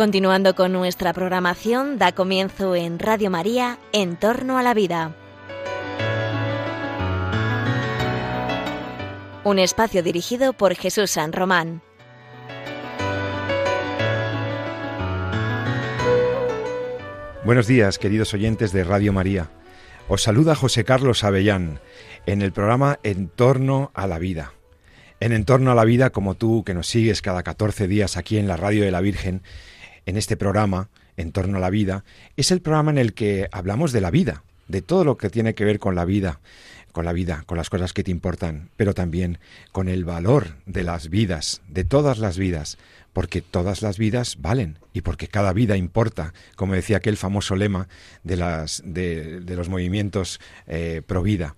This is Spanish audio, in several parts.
Continuando con nuestra programación, da comienzo en Radio María, En torno a la vida. Un espacio dirigido por Jesús San Román. Buenos días, queridos oyentes de Radio María. Os saluda José Carlos Avellán en el programa En torno a la vida. En En torno a la vida, como tú que nos sigues cada 14 días aquí en la Radio de la Virgen, en este programa, En torno a la vida, es el programa en el que hablamos de la vida, de todo lo que tiene que ver con la vida, con la vida, con las cosas que te importan, pero también con el valor de las vidas, de todas las vidas, porque todas las vidas valen y porque cada vida importa, como decía aquel famoso lema de, las, de, los movimientos eh, pro vida.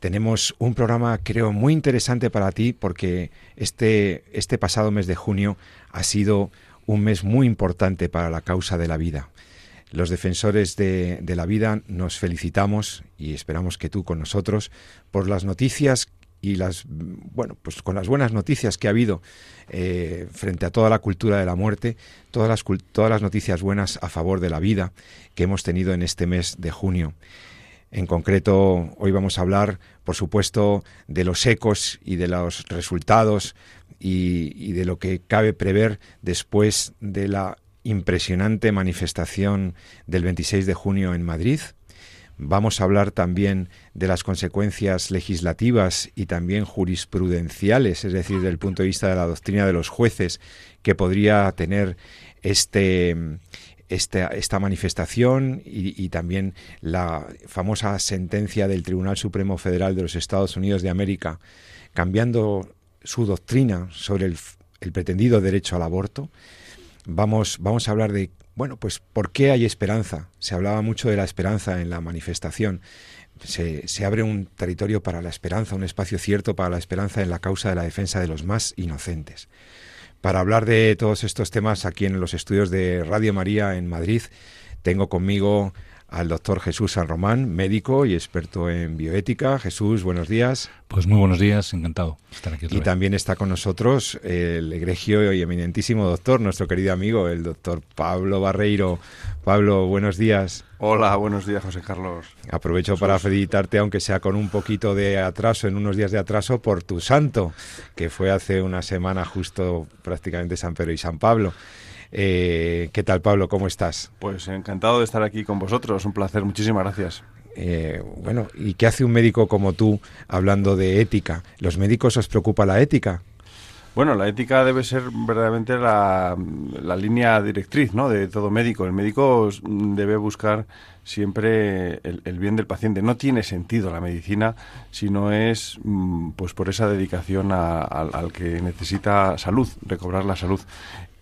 Tenemos un programa, creo, muy interesante para ti porque este, este pasado mes de junio ha sido un mes muy importante para la causa de la vida. Los defensores de, la vida nos felicitamos y esperamos que tú con nosotros por las noticias y las bueno pues con las buenas noticias que ha habido eh, frente a toda la cultura de la muerte todas las todas las noticias buenas a favor de la vida que hemos tenido en este mes de junio en concreto hoy vamos a hablar por supuesto de los ecos y de los resultados y, de lo que cabe prever después de la impresionante manifestación del 26 de junio en Madrid. Vamos a hablar también de las consecuencias legislativas y también jurisprudenciales, es decir, del punto de vista de la doctrina de los jueces que podría tener este, esta manifestación y, y, también la famosa sentencia del Tribunal Supremo Federal de los Estados Unidos de América, cambiando su doctrina sobre el, pretendido derecho al aborto. Vamos, vamos a hablar de, bueno, pues por qué hay esperanza. Se hablaba mucho de la esperanza en la manifestación. Se, se, abre un territorio para la esperanza, un espacio cierto para la esperanza en la causa de la defensa de los más inocentes. Para hablar de todos estos temas aquí en los estudios de Radio María en Madrid, tengo conmigo al doctor Jesús San Román, médico y experto en bioética. Jesús, buenos días. Pues muy buenos días, encantado de estar aquí. y también está con nosotros el egregio y eminentísimo doctor, nuestro querido amigo, el doctor Pablo Barreiro. Pablo, buenos días. Hola, buenos días, José Carlos. Aprovecho para felicitarte, aunque sea con un poquito de atraso, en unos días de atraso, por tu santo, que fue hace una semana justo prácticamente San Pedro y San Pablo. Eh, ¿Qué tal, Pablo? ¿Cómo estás? Pues encantado de estar aquí con vosotros. Un placer. Muchísimas gracias. Eh, bueno, ¿y qué hace un médico como tú hablando de ética? ¿Los médicos os preocupa la ética? Bueno, la ética debe ser verdaderamente la, la, línea directriz ¿no? de todo médico. El médico debe buscar siempre el, bien del paciente. No tiene sentido la medicina si no es mm, pues por esa dedicación al que necesita salud, recobrar la salud.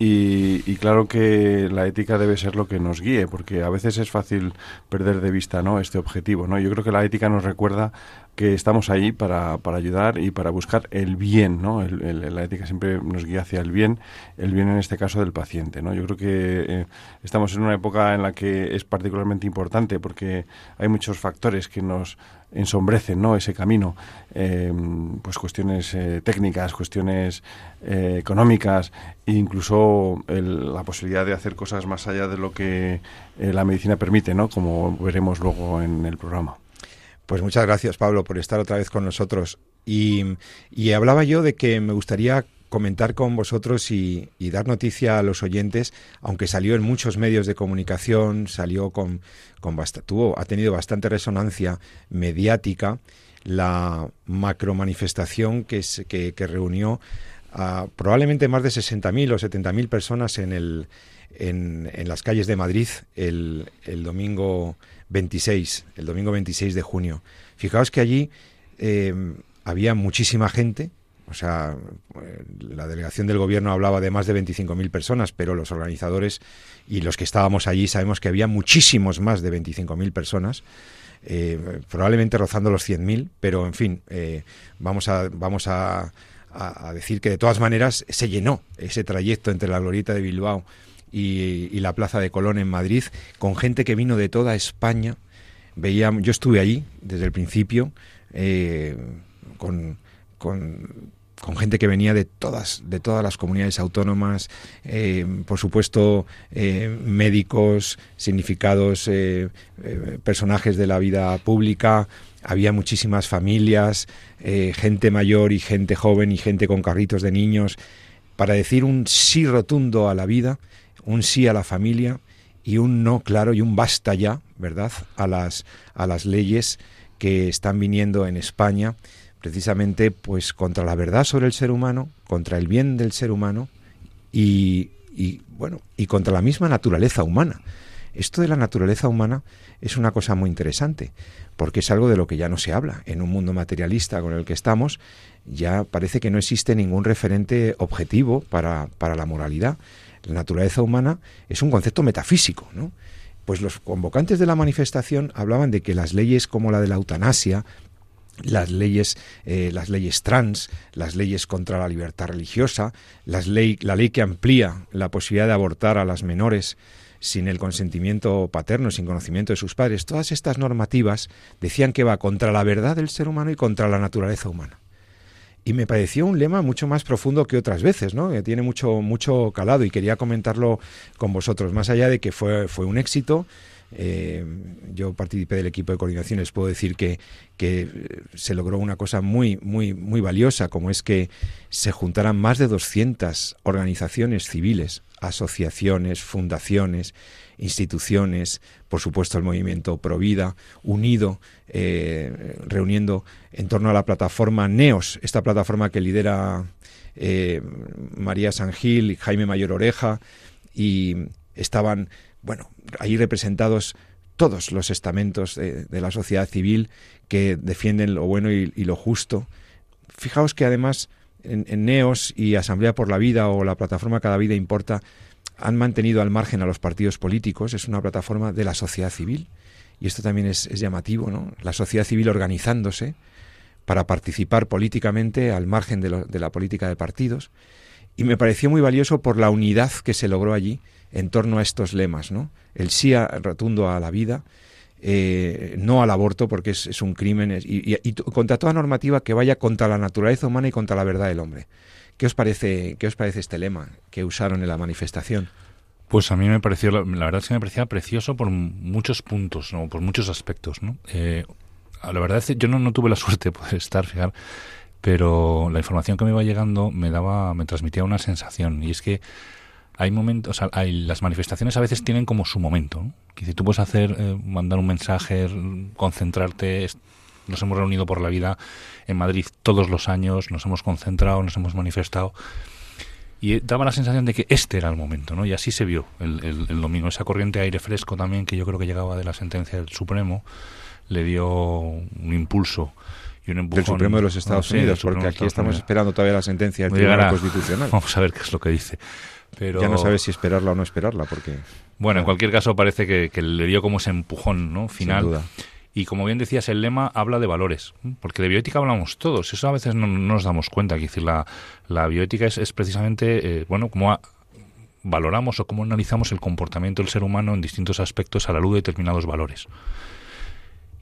Y, claro que la ética debe ser lo que nos guíe, porque a veces es fácil perder de vista ¿no? este objetivo. ¿no? Yo creo que la ética nos recuerda que estamos ahí para, para ayudar y para buscar el bien. ¿no? la ética siempre nos guía hacia el bien, el bien en este caso del paciente. ¿no? Yo creo que eh, estamos en una época en la que es particularmente importante porque hay muchos factores que nos ensombrecen ¿no? ese camino, em, pues cuestiones eh, técnicas, cuestiones eh, económicas e incluso la posibilidad de hacer cosas más allá de lo que eh, la medicina permite, ¿no? como veremos luego en el programa. Pues muchas gracias, Pablo, por estar otra vez con nosotros. Y, y hablaba yo de que me gustaría comentar con vosotros y, dar noticia a los oyentes, aunque salió en muchos medios de comunicación, salió con, con tuvo, ha tenido bastante resonancia mediática la macromanifestación que, que, que reunió a probablemente más de 60.000 o 70.000 personas en, el, en, en, las calles de Madrid el, el, domingo 26, el domingo 26 de junio. Fijaos que allí eh, había muchísima gente, o sea, eh, la delegación del gobierno hablaba de más de 25.000 personas, pero los organizadores y los que estábamos allí sabemos que había muchísimos más de 25.000 personas. Eh, probablemente rozando los 100.000, pero en fin, eh, vamos, a, vamos a, decir que de todas maneras se llenó ese trayecto entre la glorieta de Bilbao y, la Plaza de Colón en Madrid con gente que vino de toda España. Veía, yo estuve allí desde el principio con, con con gente que venía de todas, de todas las comunidades autónomas, eh, por supuesto eh, médicos, significados, eh, personajes de la vida pública, había muchísimas familias, gente mayor y gente joven y gente con carritos de niños, para decir un sí rotundo a la vida, un sí a la familia y un no claro y un basta ya, ¿verdad?, a las, a las leyes que están viniendo en España precisamente pues contra la verdad sobre el ser humano, contra el bien del ser humano y, bueno, y contra la misma naturaleza humana. Esto de la naturaleza humana es una cosa muy interesante, porque es algo de lo que ya no se habla. En un mundo materialista con el que estamos, ya parece que no existe ningún referente objetivo para, para la moralidad. La naturaleza humana es un concepto metafísico, ¿no? Pues los convocantes de la manifestación hablaban de que las leyes como la de la eutanasia, las leyes, eh, las leyes trans, las leyes contra la libertad religiosa, las ley, la ley que amplía la posibilidad de abortar a las menores sin el consentimiento paterno, sin conocimiento de sus padres, todas estas normativas decían que va contra la verdad del ser humano y contra la naturaleza humana. Y me pareció un lema mucho más profundo que otras veces, ¿no? Que tiene mucho, mucho calado y quería comentarlo con vosotros. Más allá de que fue, fue un éxito, eh, yo participé del equipo de coordinación, les puedo decir que, que, se logró una cosa muy, muy, muy valiosa, como es que se juntaran más de 200 organizaciones civiles, asociaciones, fundaciones, instituciones, por supuesto el movimiento Provida, unido, eh, reuniendo en torno a la plataforma NEOS, esta plataforma que lidera eh, María Sangil y Jaime Mayor Oreja, y estaban bueno, ahí representados todos los estamentos de, la sociedad civil que defienden lo bueno y, lo justo. Fijaos que además en, NEOS y Asamblea por la Vida o la plataforma Cada Vida Importa han mantenido al margen a los partidos políticos, es una plataforma de la sociedad civil y esto también es, llamativo, ¿no? La sociedad civil organizándose para participar políticamente al margen de, de la política de partidos y me pareció muy valioso por la unidad que se logró allí en torno a estos lemas, ¿no? El sí rotundo a la vida, eh, no al aborto porque es, un crimen y, contra toda normativa que vaya contra la naturaleza humana y contra la verdad del hombre. ¿Qué os parece, qué os parece este lema que usaron en la manifestación? Pues a mí me pareció, la, verdad es que me parecía precioso por muchos puntos, ¿no? por muchos aspectos. ¿no? Eh, la verdad es que yo no, tuve la suerte de poder estar, fijar, pero la información que me iba llegando me daba, me transmitía una sensación y es que hay momentos, hay, las manifestaciones a veces tienen como su momento. Que si tú puedes hacer, eh, mandar un mensaje, concentrarte, nos hemos reunido por la vida en Madrid todos los años, nos hemos concentrado, nos hemos manifestado. Y eh, daba la sensación de que este era el momento, ¿no? Y así se vio el, el, domingo. Esa corriente de aire fresco también, que yo creo que llegaba de la sentencia del Supremo, le dio un impulso y un empujón. Del Supremo de los Estados Unidos, porque aquí estamos esperando todavía la sentencia del Tribunal Constitucional. Vamos a ver qué es lo que dice. Ya no sabes si esperarla o no esperarla, porque... Bueno, en cualquier caso parece que, le dio como ese empujón ¿no? final. Sin duda. Y como bien decías, el lema habla de valores, porque de bioética hablamos todos, eso a veces no, nos damos cuenta. Es decir, la, la bioética es, precisamente, eh, bueno, cómo valoramos o cómo analizamos el comportamiento del ser humano en distintos aspectos a la luz de determinados valores.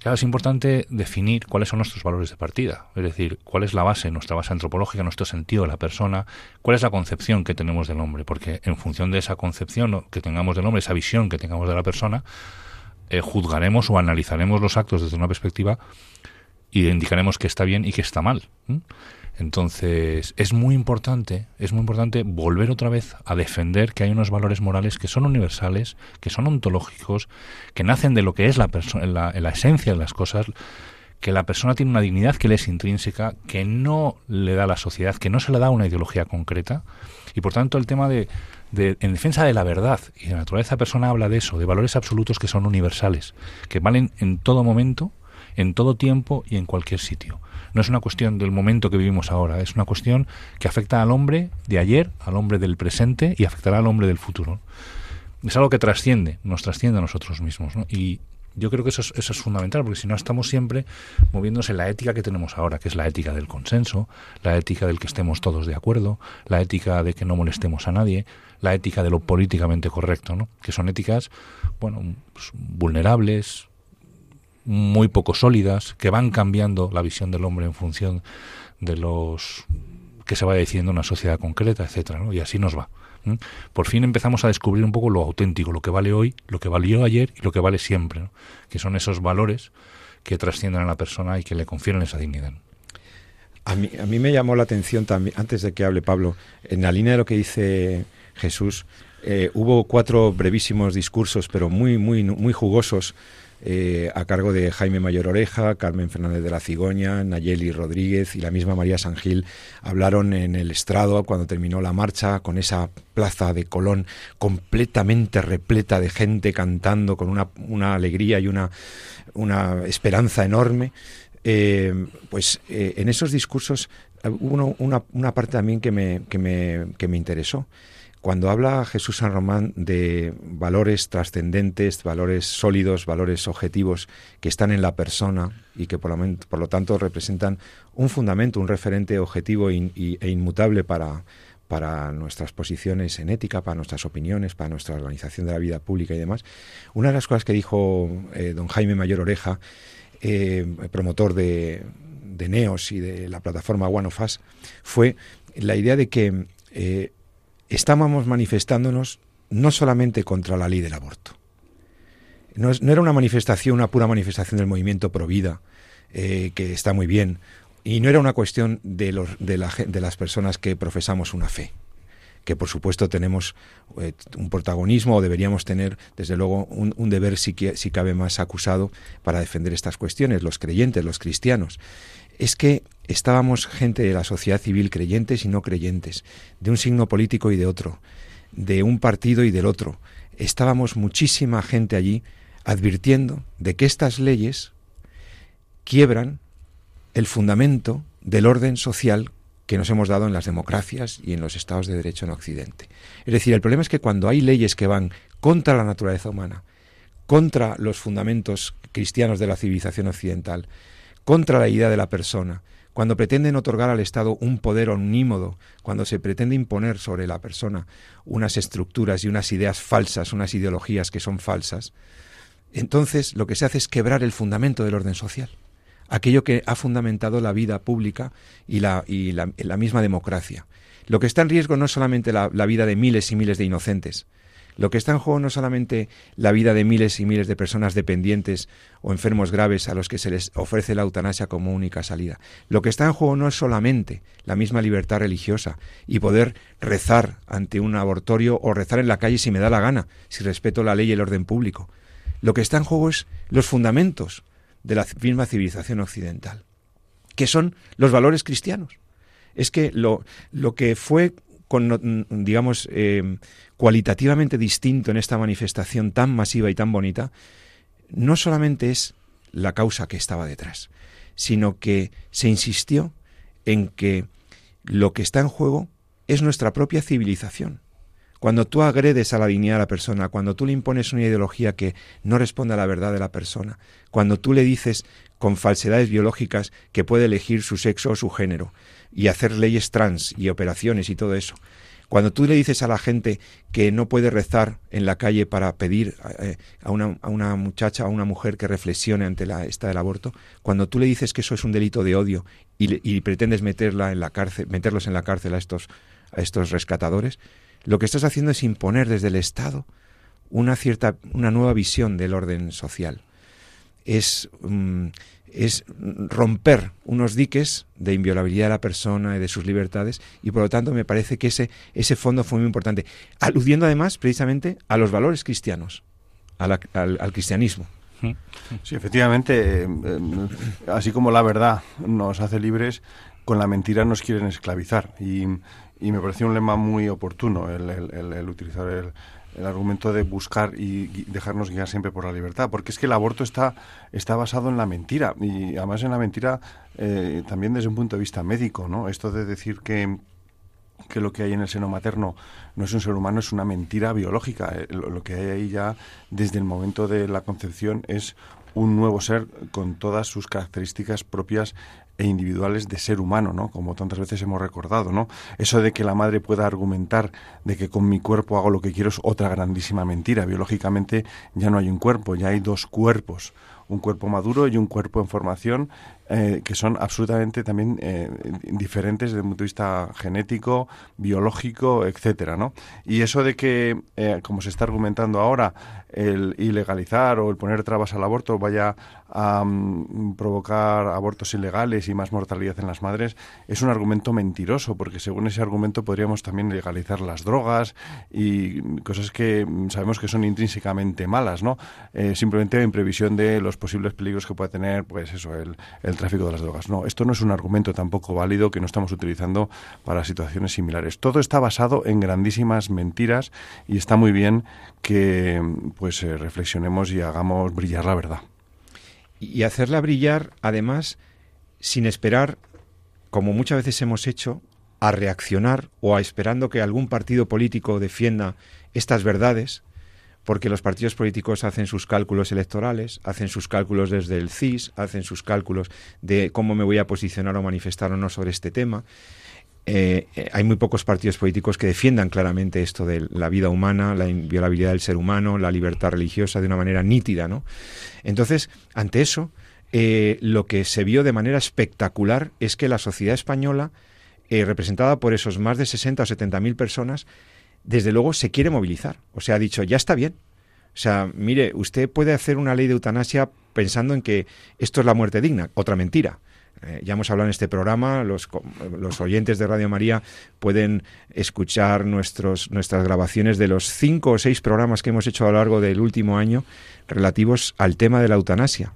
Claro, es importante definir cuáles son nuestros valores de partida, es decir, cuál es la base, nuestra base antropológica, nuestro sentido de la persona, cuál es la concepción que tenemos del hombre, porque en función de esa concepción que tengamos del hombre, esa visión que tengamos de la persona, eh, juzgaremos o analizaremos los actos desde una perspectiva y indicaremos que está bien y que está mal. Entonces, es muy importante, es muy importante volver otra vez a defender que hay unos valores morales que son universales, que son ontológicos, que nacen de lo que es la, la, la esencia de las cosas, que la persona tiene una dignidad que le es intrínseca, que no le da la sociedad, que no se le da una ideología concreta, y por tanto el tema de, de, en defensa de la verdad y de la naturaleza persona habla de eso, de valores absolutos que son universales, que valen en todo momento, en todo tiempo y en cualquier sitio no es una cuestión del momento que vivimos ahora, es una cuestión que afecta al hombre de ayer, al hombre del presente y afectará al hombre del futuro. Es algo que trasciende, nos trasciende a nosotros mismos. Y yo creo que eso es, eso es fundamental, porque si no estamos siempre moviéndose en la ética que tenemos ahora, que es la ética del consenso, la ética del que estemos todos de acuerdo, la ética de que no molestemos a nadie, la ética de lo políticamente correcto, ¿no? que son éticas bueno, pues, vulnerables, muy poco sólidas, que van cambiando la visión del hombre en función de los que se vaya diciendo una sociedad concreta, etcétera. Y así nos va. Por fin empezamos a descubrir un poco lo auténtico, lo que vale hoy, lo que valió ayer y lo que vale siempre, que son esos valores que trascienden a la persona y que le confieren esa dignidad. A mí, a mí me llamó la atención también, antes de que hable Pablo, en la línea de lo que dice Jesús, eh, hubo cuatro brevísimos discursos, pero muy, muy, muy jugosos, eh, a cargo de Jaime Mayor Oreja, Carmen Fernández de la Cigoña, Nayeli Rodríguez y la misma María Sangil hablaron en el estrado cuando terminó la marcha con esa plaza de Colón completamente repleta de gente cantando con una, alegría y una, una esperanza enorme. Eh, pues eh, en esos discursos hubo una, parte también me, que me interesó cuando habla Jesús San Román de valores trascendentes, valores sólidos, valores objetivos que están en la persona y que por lo, tanto representan un fundamento, un referente objetivo e inmutable para, nuestras posiciones en ética, para nuestras opiniones, para nuestra organización de la vida pública y demás. Una de las cosas que dijo eh, don Jaime Mayor Oreja, eh, promotor de, de, NEOS y de la plataforma One of Us, fue la idea de que eh, estábamos manifestándonos no solamente contra la ley del aborto. No, era una manifestación, una pura manifestación del movimiento pro vida, eh, que está muy bien, y no era una cuestión de, los, de, la, de las personas que profesamos una fe, que por supuesto tenemos eh, un protagonismo o deberíamos tener, desde luego, un, un deber si, si cabe más acusado para defender estas cuestiones, los creyentes, los cristianos es que estábamos gente de la sociedad civil, creyentes y no creyentes, de un signo político y de otro, de un partido y del otro. Estábamos muchísima gente allí advirtiendo de que estas leyes quiebran el fundamento del orden social que nos hemos dado en las democracias y en los estados de derecho en Occidente. Es decir, el problema es que cuando hay leyes que van contra la naturaleza humana, contra los fundamentos cristianos de la civilización occidental, contra la idea de la persona, cuando pretenden otorgar al Estado un poder omnímodo, cuando se pretende imponer sobre la persona unas estructuras y unas ideas falsas, unas ideologías que son falsas, entonces lo que se hace es quebrar el fundamento del orden social, aquello que ha fundamentado la vida pública y la, y la, misma democracia. Lo que está en riesgo no es solamente la vida de miles y miles de inocentes, lo que está en juego no es solamente la vida de miles y miles de personas dependientes o enfermos graves a los que se les ofrece la eutanasia como única salida. Lo que está en juego no es solamente la misma libertad religiosa y poder rezar ante un abortorio o rezar en la calle si me da la gana, si respeto la ley y el orden público. Lo que está en juego es los fundamentos de la misma civilización occidental, que son los valores cristianos. Es que lo, lo que fue con, digamos, eh, cualitativamente distinto en esta manifestación tan masiva y tan bonita, no solamente es la causa que estaba detrás, sino que se insistió en que lo que está en juego es nuestra propia civilización. Cuando tú agredes a la dignidad de la persona, cuando tú le impones una ideología que no responde a la verdad de la persona, cuando tú le dices con falsedades biológicas que puede elegir su sexo o su género, y hacer leyes trans y operaciones y todo eso. Cuando tú le dices a la gente que no puede rezar en la calle para pedir eh, a, una, a, una, muchacha, a una mujer que reflexione ante la esta del aborto, cuando tú le dices que eso es un delito de odio y, pretendes meterla en la cárcel, meterlos en la cárcel a estos, a estos rescatadores, lo que estás haciendo es imponer desde el Estado una cierta, una nueva visión del orden social. Es mm, es romper unos diques de inviolabilidad de la persona y de sus libertades y por lo tanto me parece que ese, ese fondo fue muy importante, aludiendo además precisamente a los valores cristianos, al, al, cristianismo. Sí, efectivamente, eh, así como la verdad nos hace libres, con la mentira nos quieren esclavizar y, y me pareció un lema muy oportuno el, el, el utilizar el, el argumento de buscar y dejarnos guiar siempre por la libertad, porque es que el aborto está, está basado en la mentira y además en la mentira eh, también desde un punto de vista médico, ¿no? Esto de decir que que lo que hay en el seno materno no es un ser humano, es una mentira biológica. Eh, lo que hay ahí ya desde el momento de la concepción es un nuevo ser con todas sus características propias e individuales de ser humano, ¿no? Como tantas veces hemos recordado, ¿no? Eso de que la madre pueda argumentar de que con mi cuerpo hago lo que quiero es otra grandísima mentira. Biológicamente ya no hay un cuerpo, ya hay dos cuerpos, un cuerpo maduro y un cuerpo en formación eh, que son absolutamente también diferentes desde un punto de vista genético, biológico, etcétera, ¿no? Y eso de que, como se está argumentando ahora, el ilegalizar o el poner trabas al aborto vaya a mm, provocar abortos ilegales y más mortalidad en las madres es un argumento mentiroso, porque según ese argumento podríamos también legalizar las drogas y cosas que sabemos que son intrínsecamente malas, ¿no? Eh, simplemente en previsión de los posibles peligros que pueda tener, pues eso, el, el tráfico de las drogas. No, esto no es un argumento tampoco válido que no estamos utilizando para situaciones similares. Todo está basado en grandísimas mentiras y está muy bien que pues eh, reflexionemos y hagamos brillar la verdad y hacerla brillar, además, sin esperar, como muchas veces hemos hecho, a reaccionar o a esperando que algún partido político defienda estas verdades, porque los partidos políticos hacen sus cálculos electorales, hacen sus cálculos desde el CIS, hacen sus cálculos de cómo me voy a posicionar o manifestar o no sobre este tema. Eh, eh, hay muy pocos partidos políticos que defiendan claramente esto de la vida humana, la inviolabilidad del ser humano, la libertad religiosa de una manera nítida, ¿no? Entonces, ante eso, eh, lo que se vio de manera espectacular es que la sociedad española, representada por esos más de 60 o 70 mil personas, desde luego se quiere movilizar. O sea, ha dicho, ya está bien. O sea, mire, usted puede hacer una ley de eutanasia pensando en que esto es la muerte digna. Otra mentira. Eh, ya hemos hablado en este programa, los, los, oyentes de Radio María pueden escuchar nuestros, nuestras grabaciones de los cinco o seis programas que hemos hecho a lo largo del último año relativos al tema de la eutanasia.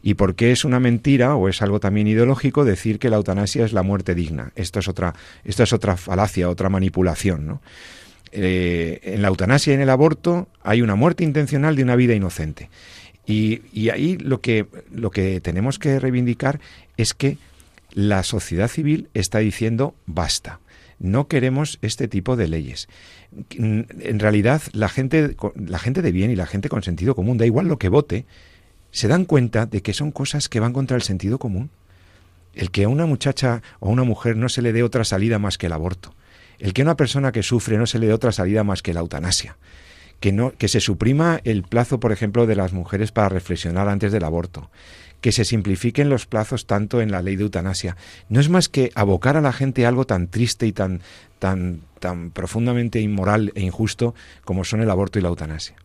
¿Y por qué es una mentira o es algo también ideológico decir que la eutanasia es la muerte digna? Esto es otra, esto es otra falacia, otra manipulación. ¿no? Eh, en la eutanasia y en el aborto hay una muerte intencional de una vida inocente. Y, ahí lo que, lo que tenemos que reivindicar es que la sociedad civil está diciendo basta. No queremos este tipo de leyes. En realidad, la gente, la gente de bien y la gente con sentido común, da igual lo que vote, se dan cuenta de que son cosas que van contra el sentido común. El que a una muchacha o a una mujer no se le dé otra salida más que el aborto. El que a una persona que sufre no se le dé otra salida más que la eutanasia que, no, que se suprima el plazo, por ejemplo, de las mujeres para reflexionar antes del aborto, que se simplifiquen los plazos tanto en la ley de eutanasia. No es más que abocar a la gente a algo tan triste y tan, tan, tan profundamente inmoral e injusto como son el aborto y la eutanasia.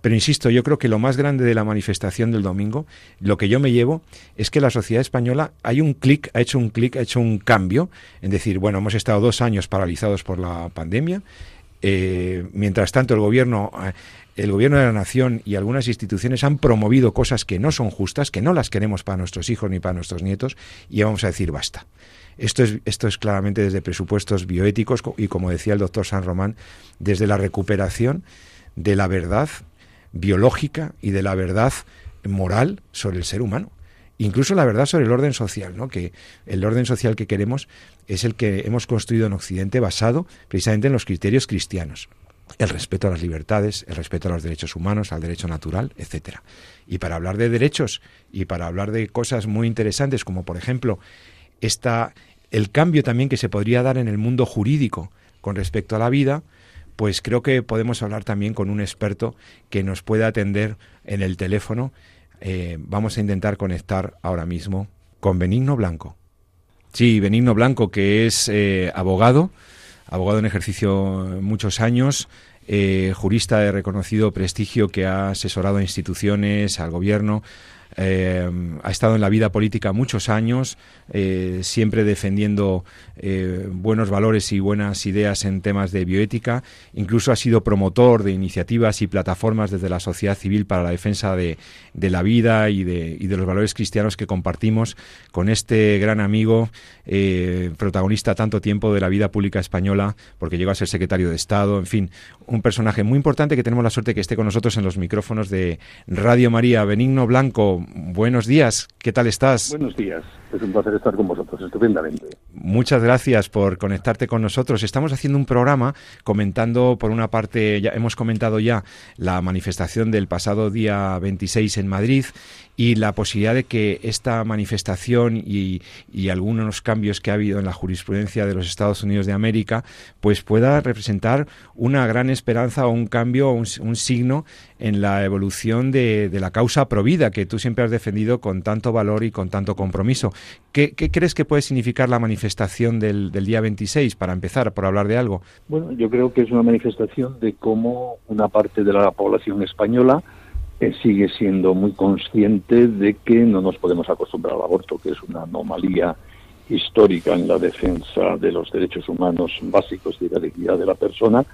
Pero insisto, yo creo que lo más grande de la manifestación del domingo, lo que yo me llevo, es que la sociedad española hay un clic, ha hecho un clic, ha hecho un cambio, en decir, bueno, hemos estado dos años paralizados por la pandemia, eh, mientras tanto, el gobierno, eh, el gobierno de la nación y algunas instituciones han promovido cosas que no son justas, que no las queremos para nuestros hijos ni para nuestros nietos, y vamos a decir basta. Esto es, esto es claramente desde presupuestos bioéticos y, como decía el doctor San Román, desde la recuperación de la verdad biológica y de la verdad moral sobre el ser humano incluso la verdad sobre el orden social, ¿no? que el orden social que queremos es el que hemos construido en Occidente basado precisamente en los criterios cristianos. El respeto a las libertades, el respeto a los derechos humanos, al derecho natural, etcétera. Y para hablar de derechos y para hablar de cosas muy interesantes, como por ejemplo esta, el cambio también que se podría dar en el mundo jurídico con respecto a la vida, pues creo que podemos hablar también con un experto que nos pueda atender en el teléfono eh, vamos a intentar conectar ahora mismo con Benigno Blanco. Sí, Benigno Blanco, que es eh, abogado, abogado en ejercicio muchos años, eh, jurista de reconocido prestigio que ha asesorado a instituciones, al gobierno, ha estado en la vida política muchos años, siempre defendiendo eh, buenos valores y buenas ideas en temas de bioética. Incluso ha sido promotor de iniciativas y plataformas desde la sociedad civil para la defensa de, la vida y de, y de, los valores cristianos que compartimos con este gran amigo, eh, protagonista tanto tiempo de la vida pública española, porque llegó a ser secretario de Estado, en fin, un personaje muy importante que tenemos la suerte que esté con nosotros en los micrófonos de Radio María. Benigno Blanco, buenos días, ¿qué tal estás? Buenos días, es un placer estar con vosotros, estupendamente. muchas gracias por conectarte con nosotros. Estamos haciendo un programa comentando, por una parte, ya hemos comentado ya la manifestación del pasado día 26 en Madrid y la posibilidad de que esta manifestación y, algunos cambios que ha habido en la jurisprudencia de los Estados Unidos de América, pues pueda representar una gran esperanza o un cambio, un, un signo en la evolución de, la causa provida que tú siempre has defendido con tanto valor y con tanto compromiso. ¿Qué, crees que puede significar la manifestación del, del, día 26, para empezar, por hablar de algo? Bueno, yo creo que es una manifestación de cómo una parte de la población española sigue siendo muy consciente de que no nos podemos acostumbrar al aborto, que es una anomalía histórica en la defensa de los derechos humanos básicos y de la dignidad de la persona,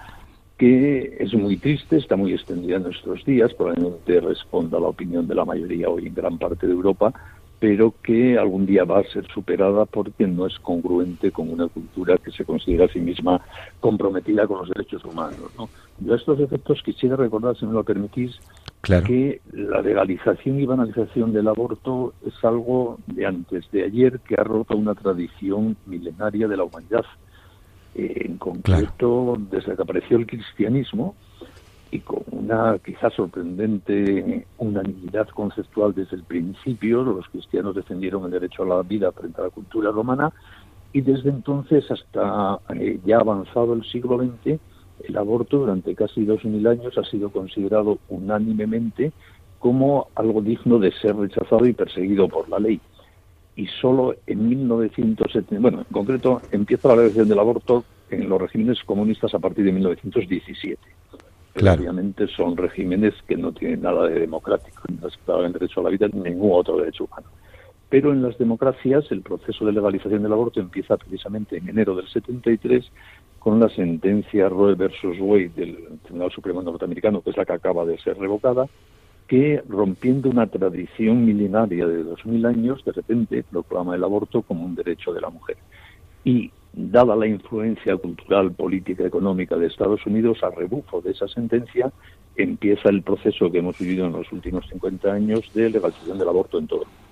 que es muy triste, está muy extendida en nuestros días, probablemente responda a la opinión de la mayoría hoy en gran parte de Europa, pero que algún día va a ser superada porque no es congruente con una cultura que se considera a sí misma comprometida con los derechos humanos. ¿no? Yo a estos efectos quisiera recordar, si me lo permitís, que la legalización y banalización del aborto es algo de antes de ayer que ha roto una tradición milenaria de la humanidad. En concreto desde que apareció el cristianismo y con una quizás sorprendente unanimidad conceptual desde el principio, los cristianos defendieron el derecho a la vida frente a la cultura romana y desde entonces hasta eh, ya avanzado el siglo XX, el aborto durante casi dos mil años ha sido considerado unánimemente como algo digno de ser rechazado y perseguido por la ley y solo en 1970, bueno, en concreto empieza la legalización del aborto en los regímenes comunistas a partir de 1917. Claro. Obviamente son regímenes que no tienen nada de democrático, no respetaban el derecho a la vida ni ningún otro derecho humano. Pero en las democracias el proceso de legalización del aborto empieza precisamente en enero del 73 con la sentencia Roe versus Wade del Tribunal Supremo norteamericano, que es la que acaba de ser revocada, que rompiendo una tradición milenaria de dos mil años, de repente proclama el aborto como un derecho de la mujer. Y dada la influencia cultural, política, económica de Estados Unidos, a rebufo de esa sentencia, empieza el proceso que hemos vivido en los últimos 50 años de legalización del aborto en todo el mundo.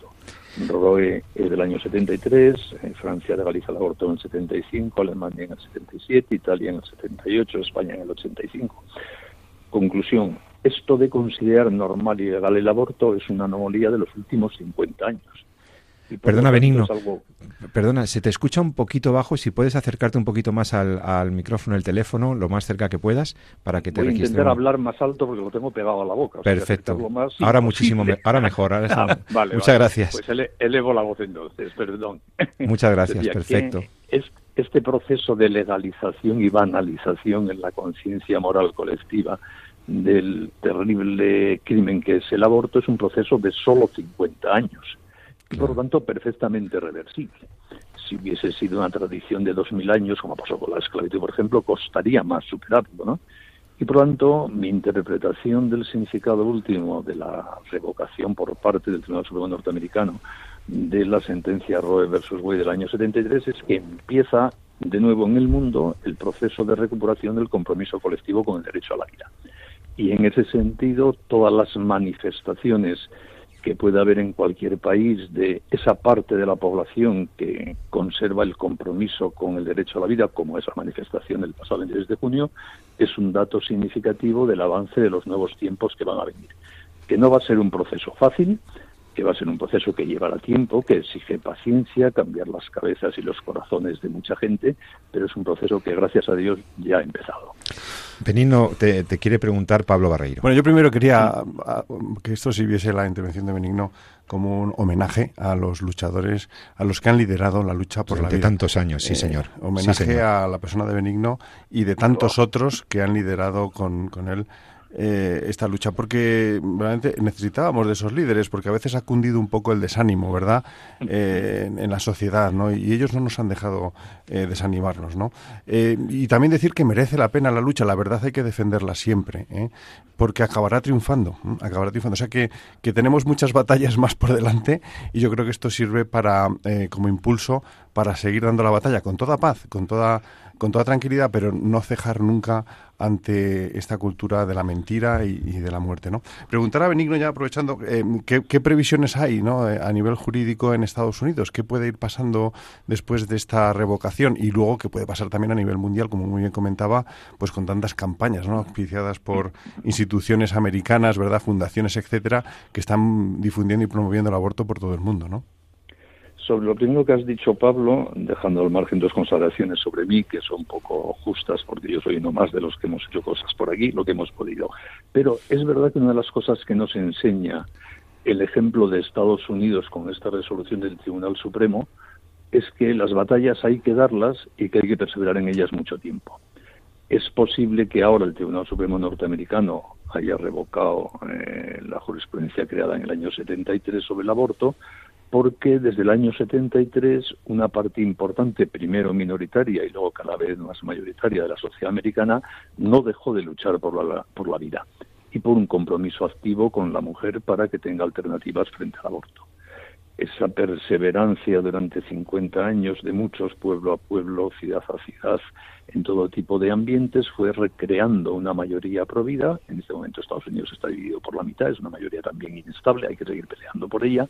Roe es del año 73, en Francia legaliza el aborto en el 75, Alemania en el 77, Italia en el 78, España en el 85. Conclusión, esto de considerar normal y legal el aborto es una anomalía de los últimos 50 años. Perdona, Benigno. Perdona, se te escucha un poquito bajo. Si puedes acercarte un poquito más al, micrófono del teléfono, lo más cerca que puedas, para que te Voy a intentar hablar más alto porque lo tengo pegado a la boca. Perfecto. ahora muchísimo, ahora mejor. Ah, Muchas gracias. Pues elevo la voz entonces, perdón. Muchas gracias, perfecto. Es, este proceso de legalización y banalización en la conciencia moral colectiva del terrible crimen que es el aborto es un proceso de solo 50 años y por lo tanto perfectamente reversible. Si hubiese sido una tradición de 2.000 años, como pasó con la esclavitud, por ejemplo, costaría más superarlo, ¿no? Y por lo tanto, mi interpretación del significado último de la revocación por parte del Tribunal Supremo norteamericano de la sentencia Roe versus Wade del año 73 es que empieza de nuevo en el mundo el proceso de recuperación del compromiso colectivo con el derecho a la vida. Y en ese sentido, todas las manifestaciones que pueda haber en cualquier país de esa parte de la población que conserva el compromiso con el derecho a la vida, como esa manifestación del pasado 23 de junio, es un dato significativo del avance de los nuevos tiempos que van a venir. Que no va a ser un proceso fácil, que va a ser un proceso que llevará tiempo, que exige paciencia, cambiar las cabezas y los corazones de mucha gente, pero es un proceso que gracias a Dios ya ha empezado. Benigno, te, quiere preguntar Pablo Barreiro. Bueno, yo primero quería que esto sirviese la intervención de Benigno como un homenaje a los luchadores, a los que han liderado la lucha por la vida. De tantos años, sí, eh, señor. homenaje a la persona de Benigno y de tantos otros que han liderado con, con él eh, esta lucha, porque realmente necesitábamos de esos líderes, porque a veces ha cundido un poco el desánimo, ¿verdad?, eh, en, la sociedad, ¿no? Y ellos no nos han dejado eh, desanimarnos, ¿no? y también decir que merece la pena la lucha, la verdad hay que defenderla siempre, porque acabará triunfando, acabará triunfando. O sea que, que tenemos muchas batallas más por delante y yo creo que esto sirve para, como impulso para seguir dando la batalla con toda paz, con toda con toda tranquilidad, pero no cejar nunca ante esta cultura de la mentira y, de la muerte. ¿no? Preguntar a Benigno, ya aprovechando, eh, ¿qué, previsiones hay ¿no? Eh, a nivel jurídico en Estados Unidos? ¿Qué puede ir pasando después de esta revocación? Y luego, ¿qué puede pasar también a nivel mundial, como muy bien comentaba, pues con tantas campañas ¿no? auspiciadas por instituciones americanas, ¿verdad? fundaciones, etcétera, que están difundiendo y promoviendo el aborto por todo el mundo, ¿no? Sobre lo primero que has dicho, Pablo, dejando al margen dos consideraciones sobre mí, que son poco justas, porque yo soy uno más de los que hemos hecho cosas por aquí, lo que hemos podido. Pero es verdad que una de las cosas que nos enseña el ejemplo de Estados Unidos con esta resolución del Tribunal Supremo es que las batallas hay que darlas y que hay que perseverar en ellas mucho tiempo. Es posible que ahora el Tribunal Supremo norteamericano haya revocado eh, la jurisprudencia creada en el año 73 sobre el aborto, porque desde el año 73 una parte importante, primero minoritaria y luego cada vez más mayoritaria de la sociedad americana, no dejó de luchar por la, por la vida y por un compromiso activo con la mujer para que tenga alternativas frente al aborto. Esa perseverancia durante 50 años de muchos, pueblo a pueblo, ciudad a ciudad, en todo tipo de ambientes, fue recreando una mayoría provida. En este momento Estados Unidos está dividido por la mitad, es una mayoría también inestable, hay que seguir peleando por ella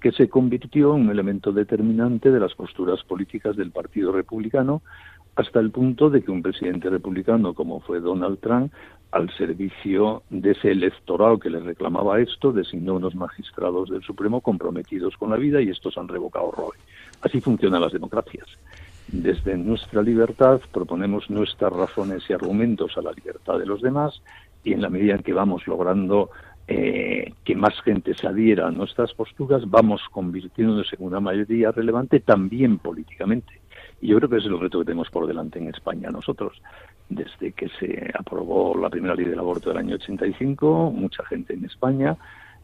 que se convirtió en un elemento determinante de las posturas políticas del Partido Republicano, hasta el punto de que un presidente republicano como fue Donald Trump, al servicio de ese electorado que le reclamaba esto, designó unos magistrados del Supremo comprometidos con la vida y estos han revocado Roe. Así funcionan las democracias. Desde nuestra libertad proponemos nuestras razones y argumentos a la libertad de los demás y en la medida en que vamos logrando eh, que más gente se adhiera a nuestras posturas, vamos convirtiéndonos en una mayoría relevante también políticamente. Y yo creo que ese es el reto que tenemos por delante en España nosotros. Desde que se aprobó la primera ley del aborto del año 85, mucha gente en España,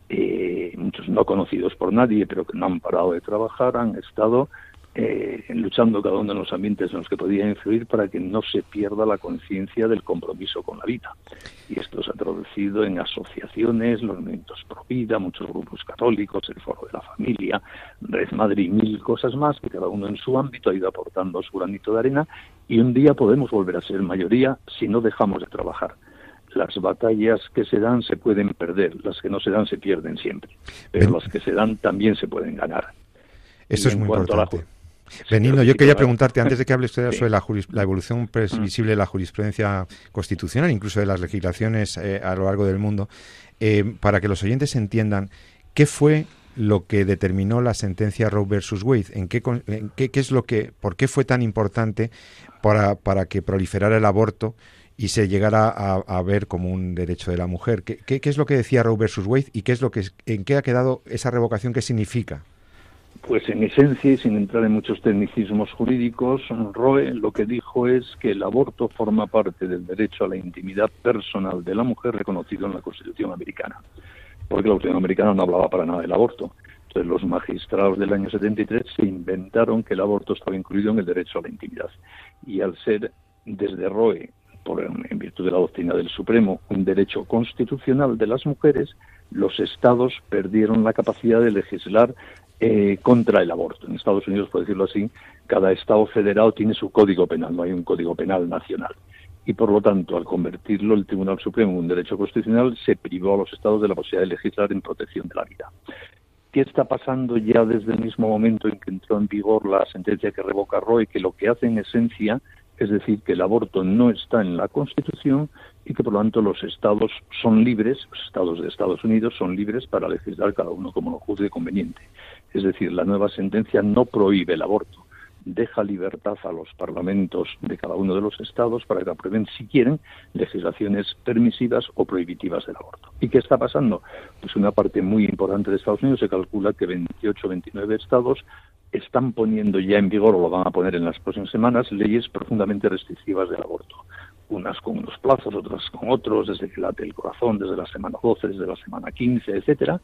eh, muchos no conocidos por nadie, pero que no han parado de trabajar, han estado eh, luchando cada uno de los ambientes en los que podía influir para que no se pierda la conciencia del compromiso con la vida. Y esto se ha traducido en asociaciones, los movimientos pro vida, muchos grupos católicos, el Foro de la Familia, Red Madrid y mil cosas más que cada uno en su ámbito ha ido aportando su granito de arena y un día podemos volver a ser mayoría si no dejamos de trabajar las batallas que se dan se pueden perder, las que no se dan se pierden siempre, pero las que se dan también se pueden ganar. Esto es muy importante. Benigno, yo quería preguntarte, antes de que hables sobre la, la evolución previsible de la jurisprudencia constitucional, incluso de las legislaciones eh, a lo largo del mundo, eh, para que los oyentes entiendan qué fue lo que determinó la sentencia Roe versus Wade, en qué, qué, es lo que, por qué fue tan importante para, para que proliferara el aborto y se llegara a, ver como un derecho de la mujer. ¿Qué, ¿Qué, es lo que decía Roe versus Wade y qué es lo que en qué ha quedado esa revocación? ¿Qué significa? Pues en esencia, y sin entrar en muchos tecnicismos jurídicos, Roe lo que dijo es que el aborto forma parte del derecho a la intimidad personal de la mujer reconocido en la Constitución americana, porque la Constitución americana no hablaba para nada del aborto. Entonces los magistrados del año 73 se inventaron que el aborto estaba incluido en el derecho a la intimidad. Y al ser desde Roe, por, en virtud de la doctrina del Supremo, un derecho constitucional de las mujeres, los estados perdieron la capacidad de legislar eh, contra el aborto. En Estados Unidos, por decirlo así, cada Estado federado tiene su código penal, no hay un código penal nacional. Y por lo tanto, al convertirlo el Tribunal Supremo en un derecho constitucional, se privó a los Estados de la posibilidad de legislar en protección de la vida. ¿Qué está pasando ya desde el mismo momento en que entró en vigor la sentencia que revoca Roe? Que lo que hace en esencia es decir, que el aborto no está en la Constitución y que por lo tanto los estados son libres, los estados de Estados Unidos son libres para legislar cada uno como lo juzgue conveniente. Es decir, la nueva sentencia no prohíbe el aborto, deja libertad a los parlamentos de cada uno de los estados para que aprueben, si quieren, legislaciones permisivas o prohibitivas del aborto. ¿Y qué está pasando? Pues una parte muy importante de Estados Unidos se calcula que 28 o 29 estados están poniendo ya en vigor o lo van a poner en las próximas semanas leyes profundamente restrictivas del aborto. Unas con unos plazos, otras con otros, desde que late el corazón, desde la semana 12, desde la semana 15, etcétera,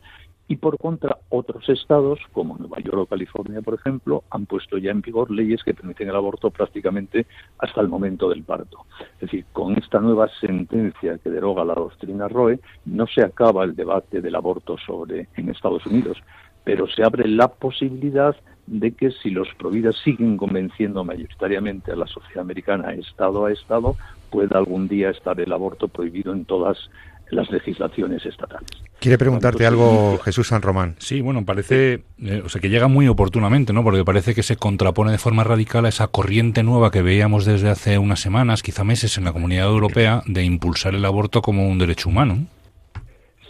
y por contra otros estados, como Nueva York o California, por ejemplo, han puesto ya en vigor leyes que permiten el aborto prácticamente hasta el momento del parto. Es decir, con esta nueva sentencia que deroga la doctrina Roe, no se acaba el debate del aborto sobre en Estados Unidos, pero se abre la posibilidad de que si los providas siguen convenciendo mayoritariamente a la sociedad americana, Estado a Estado, pueda algún día estar el aborto prohibido en todas las legislaciones estatales. Quiere preguntarte algo Jesús San Román. Sí, bueno, parece, eh, o sea, que llega muy oportunamente, ¿no? Porque parece que se contrapone de forma radical a esa corriente nueva que veíamos desde hace unas semanas, quizá meses, en la Comunidad Europea, de impulsar el aborto como un derecho humano.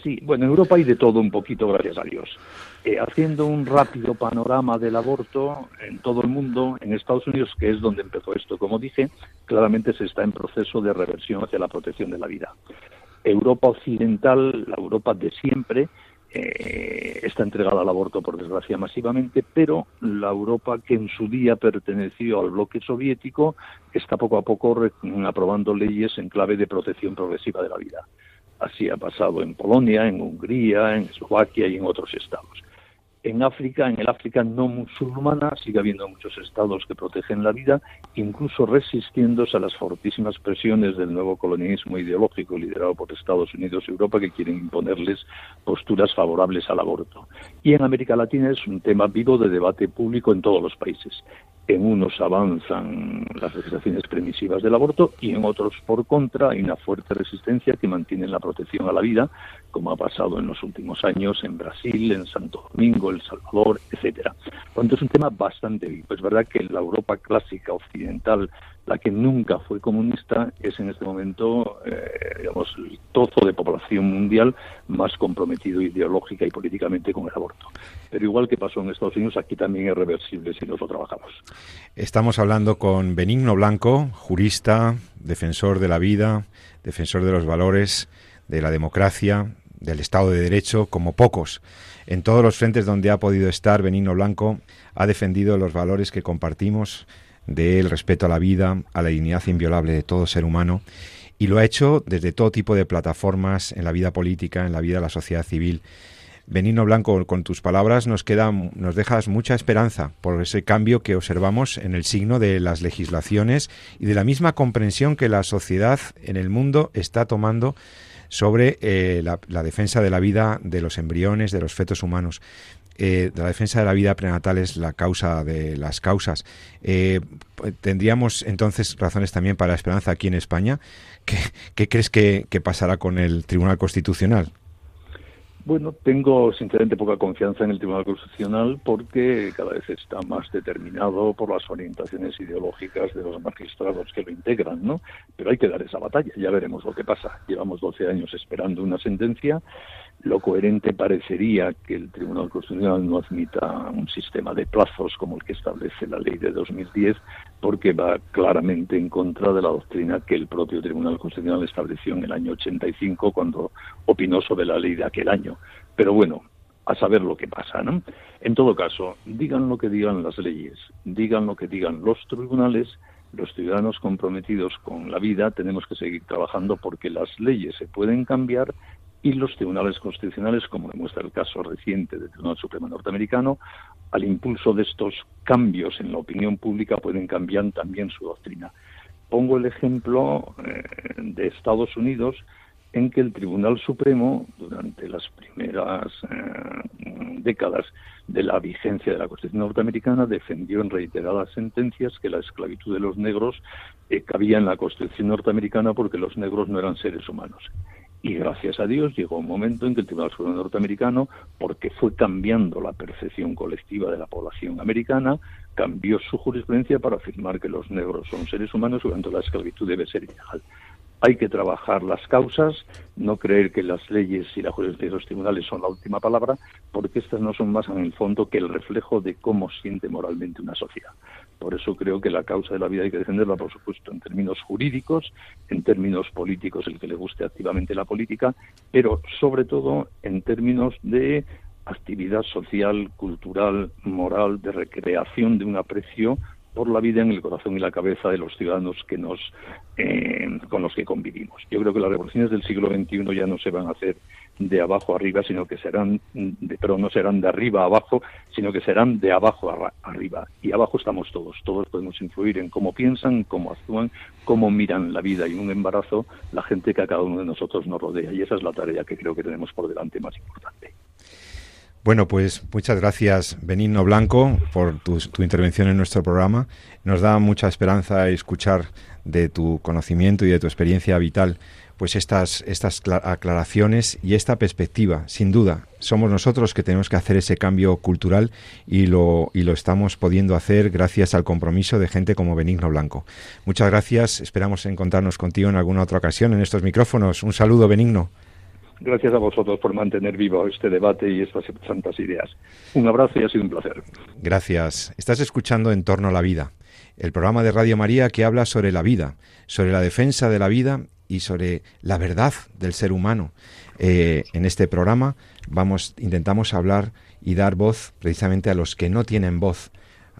Sí, bueno, en Europa hay de todo un poquito, gracias a Dios. Eh, haciendo un rápido panorama del aborto en todo el mundo, en Estados Unidos, que es donde empezó esto, como dije, claramente se está en proceso de reversión hacia la protección de la vida. Europa occidental, la Europa de siempre, eh, está entregada al aborto, por desgracia, masivamente, pero la Europa que en su día perteneció al bloque soviético está poco a poco aprobando leyes en clave de protección progresiva de la vida. Así ha pasado en Polonia, en Hungría, en Eslovaquia y en otros estados. En África, en el África no musulmana, sigue habiendo muchos estados que protegen la vida, incluso resistiéndose a las fortísimas presiones del nuevo colonialismo ideológico liderado por Estados Unidos y Europa que quieren imponerles posturas favorables al aborto. Y en América Latina es un tema vivo de debate público en todos los países en unos avanzan las legislaciones permisivas del aborto y en otros, por contra, hay una fuerte resistencia que mantiene la protección a la vida, como ha pasado en los últimos años en Brasil, en Santo Domingo, El Salvador, etcétera. Cuando es un tema bastante vivo. Es verdad que la Europa clásica occidental la que nunca fue comunista es en este momento, eh, digamos, el trozo de población mundial más comprometido ideológica y políticamente con el aborto. Pero igual que pasó en Estados Unidos, aquí también es reversible si nosotros trabajamos. Estamos hablando con Benigno Blanco, jurista, defensor de la vida, defensor de los valores, de la democracia, del Estado de Derecho, como pocos. En todos los frentes donde ha podido estar, Benigno Blanco ha defendido los valores que compartimos del respeto a la vida, a la dignidad inviolable de todo ser humano, y lo ha hecho desde todo tipo de plataformas en la vida política, en la vida de la sociedad civil. Benino Blanco, con tus palabras nos queda, nos dejas mucha esperanza por ese cambio que observamos en el signo de las legislaciones y de la misma comprensión que la sociedad en el mundo está tomando sobre eh, la, defensa de la vida de los embriones, de los fetos humanos eh, la defensa de la vida prenatal es la causa de las causas. Eh, ¿Tendríamos entonces razones también para la esperanza aquí en España? ¿Qué, crees que, pasará con el Tribunal Constitucional? Bueno, tengo sinceramente poca confianza en el Tribunal Constitucional porque cada vez está más determinado por las orientaciones ideológicas de los magistrados que lo integran, ¿no? Pero hay que dar esa batalla, ya veremos lo que pasa. Llevamos 12 años esperando una sentencia lo coherente parecería que el Tribunal Constitucional no admita un sistema de plazos como el que establece la ley de 2010, porque va claramente en contra de la doctrina que el propio Tribunal Constitucional estableció en el año 85 cuando opinó sobre la ley de aquel año. Pero bueno, a saber lo que pasa, ¿no? En todo caso, digan lo que digan las leyes, digan lo que digan los tribunales, los ciudadanos comprometidos con la vida tenemos que seguir trabajando porque las leyes se pueden cambiar y los tribunales constitucionales, como demuestra el caso reciente del Tribunal Supremo norteamericano, al impulso de estos cambios en la opinión pública pueden cambiar también su doctrina. Pongo el ejemplo eh, de Estados Unidos en que el Tribunal Supremo, durante las primeras eh, décadas de la vigencia de la Constitución norteamericana, defendió en reiteradas sentencias que la esclavitud de los negros eh, cabía en la Constitución norteamericana porque los negros no eran seres humanos. Y gracias a Dios llegó un momento en que el Tribunal Supremo norteamericano, porque fue cambiando la percepción colectiva de la población americana, cambió su jurisprudencia para afirmar que los negros son seres humanos y tanto la esclavitud debe ser ilegal. Hay que trabajar las causas, no creer que las leyes y la jurisprudencia de los tribunales son la última palabra, porque estas no son más en el fondo que el reflejo de cómo siente moralmente una sociedad. Por eso creo que la causa de la vida hay que defenderla, por supuesto, en términos jurídicos, en términos políticos, el que le guste activamente la política, pero sobre todo en términos de actividad social, cultural, moral, de recreación de un aprecio por la vida en el corazón y la cabeza de los ciudadanos que nos, eh, con los que convivimos. Yo creo que las revoluciones del siglo XXI ya no se van a hacer de abajo arriba, sino que serán, de, pero no serán de arriba a abajo, sino que serán de abajo a, arriba. Y abajo estamos todos. Todos podemos influir en cómo piensan, cómo actúan, cómo miran la vida y un embarazo la gente que a cada uno de nosotros nos rodea. Y esa es la tarea que creo que tenemos por delante más importante. Bueno, pues muchas gracias, Benigno Blanco, por tu, tu, intervención en nuestro programa. Nos da mucha esperanza escuchar de tu conocimiento y de tu experiencia vital pues estas, estas aclaraciones y esta perspectiva. Sin duda, somos nosotros que tenemos que hacer ese cambio cultural y lo, y lo estamos pudiendo hacer gracias al compromiso de gente como Benigno Blanco. Muchas gracias, esperamos encontrarnos contigo en alguna otra ocasión en estos micrófonos. Un saludo, Benigno. Gracias a vosotros por mantener vivo este debate y estas santas ideas. Un abrazo y ha sido un placer. Gracias. Estás escuchando En torno a la vida, el programa de Radio María que habla sobre la vida, sobre la defensa de la vida y sobre la verdad del ser humano. Eh, en este programa vamos, intentamos hablar y dar voz precisamente a los que no tienen voz,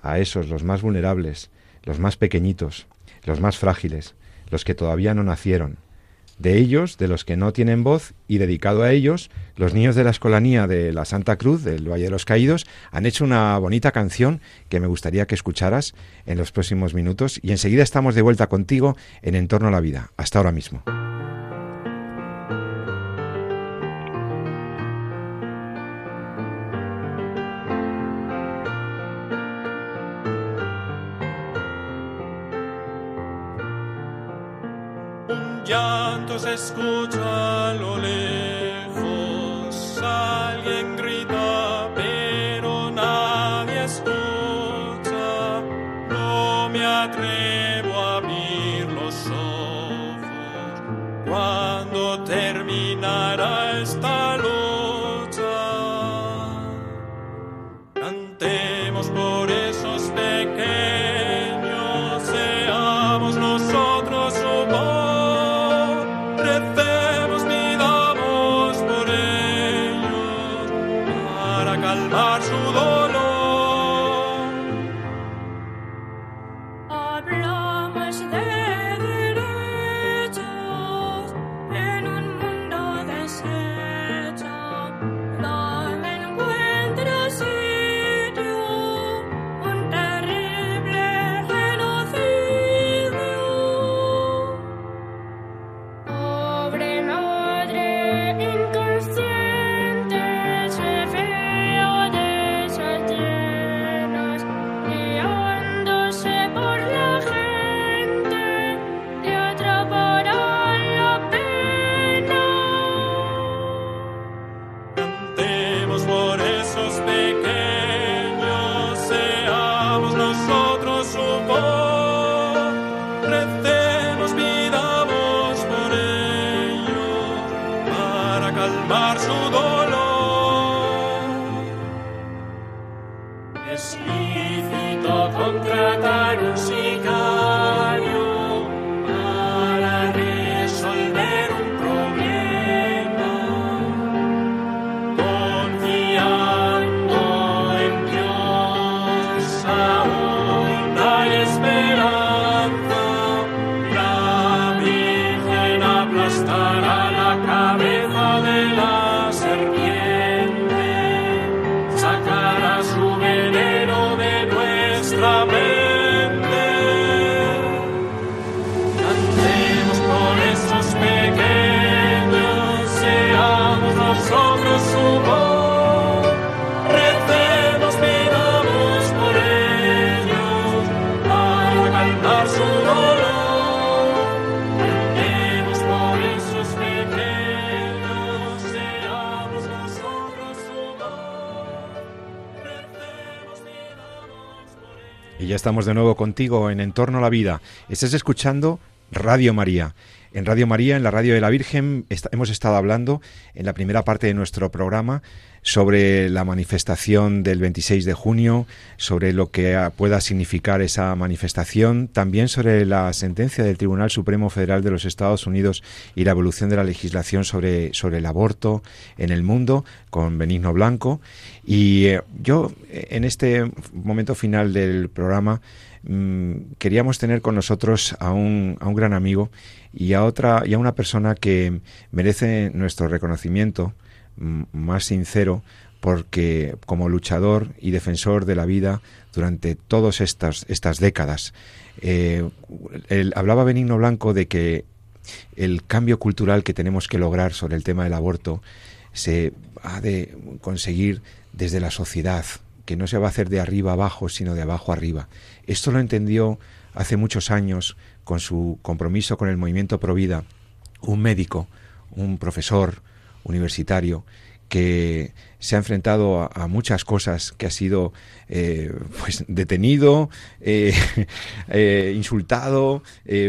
a esos, los más vulnerables, los más pequeñitos, los más frágiles, los que todavía no nacieron de ellos, de los que no tienen voz, y dedicado a ellos, los niños de la escolanía de la Santa Cruz, del Valle de los Caídos, han hecho una bonita canción que me gustaría que escucharas en los próximos minutos, y enseguida estamos de vuelta contigo en Entorno a la Vida. Hasta ahora mismo. Se escucha lo lejos, alguien grita, pero nadie escucha. No me atrevo a abrir los ojos cuando terminará esta lucha. De nuevo contigo en Entorno a la Vida. Estás escuchando Radio María. En Radio María, en la Radio de la Virgen, hemos estado hablando en la primera parte de nuestro programa sobre la manifestación del 26 de junio, sobre lo que pueda significar esa manifestación, también sobre la sentencia del Tribunal Supremo Federal de los Estados Unidos y la evolución de la legislación sobre, sobre el aborto en el mundo, con Benigno Blanco. Y eh, yo, eh, en este momento final del programa, queríamos tener con nosotros a un, a un gran amigo y a otra y a una persona que merece nuestro reconocimiento mm, más sincero porque como luchador y defensor de la vida durante todas estas, estas décadas. eh, hablaba Benigno Blanco de que el cambio cultural que tenemos que lograr sobre el tema del aborto se ha de conseguir desde la sociedad, que no se va a hacer de arriba abajo, sino de abajo arriba. Esto lo entendió hace muchos años con su compromiso con el movimiento Provida, un médico, un profesor universitario que se ha enfrentado a, muchas cosas, que ha sido eh, pues detenido, eh, eh, insultado,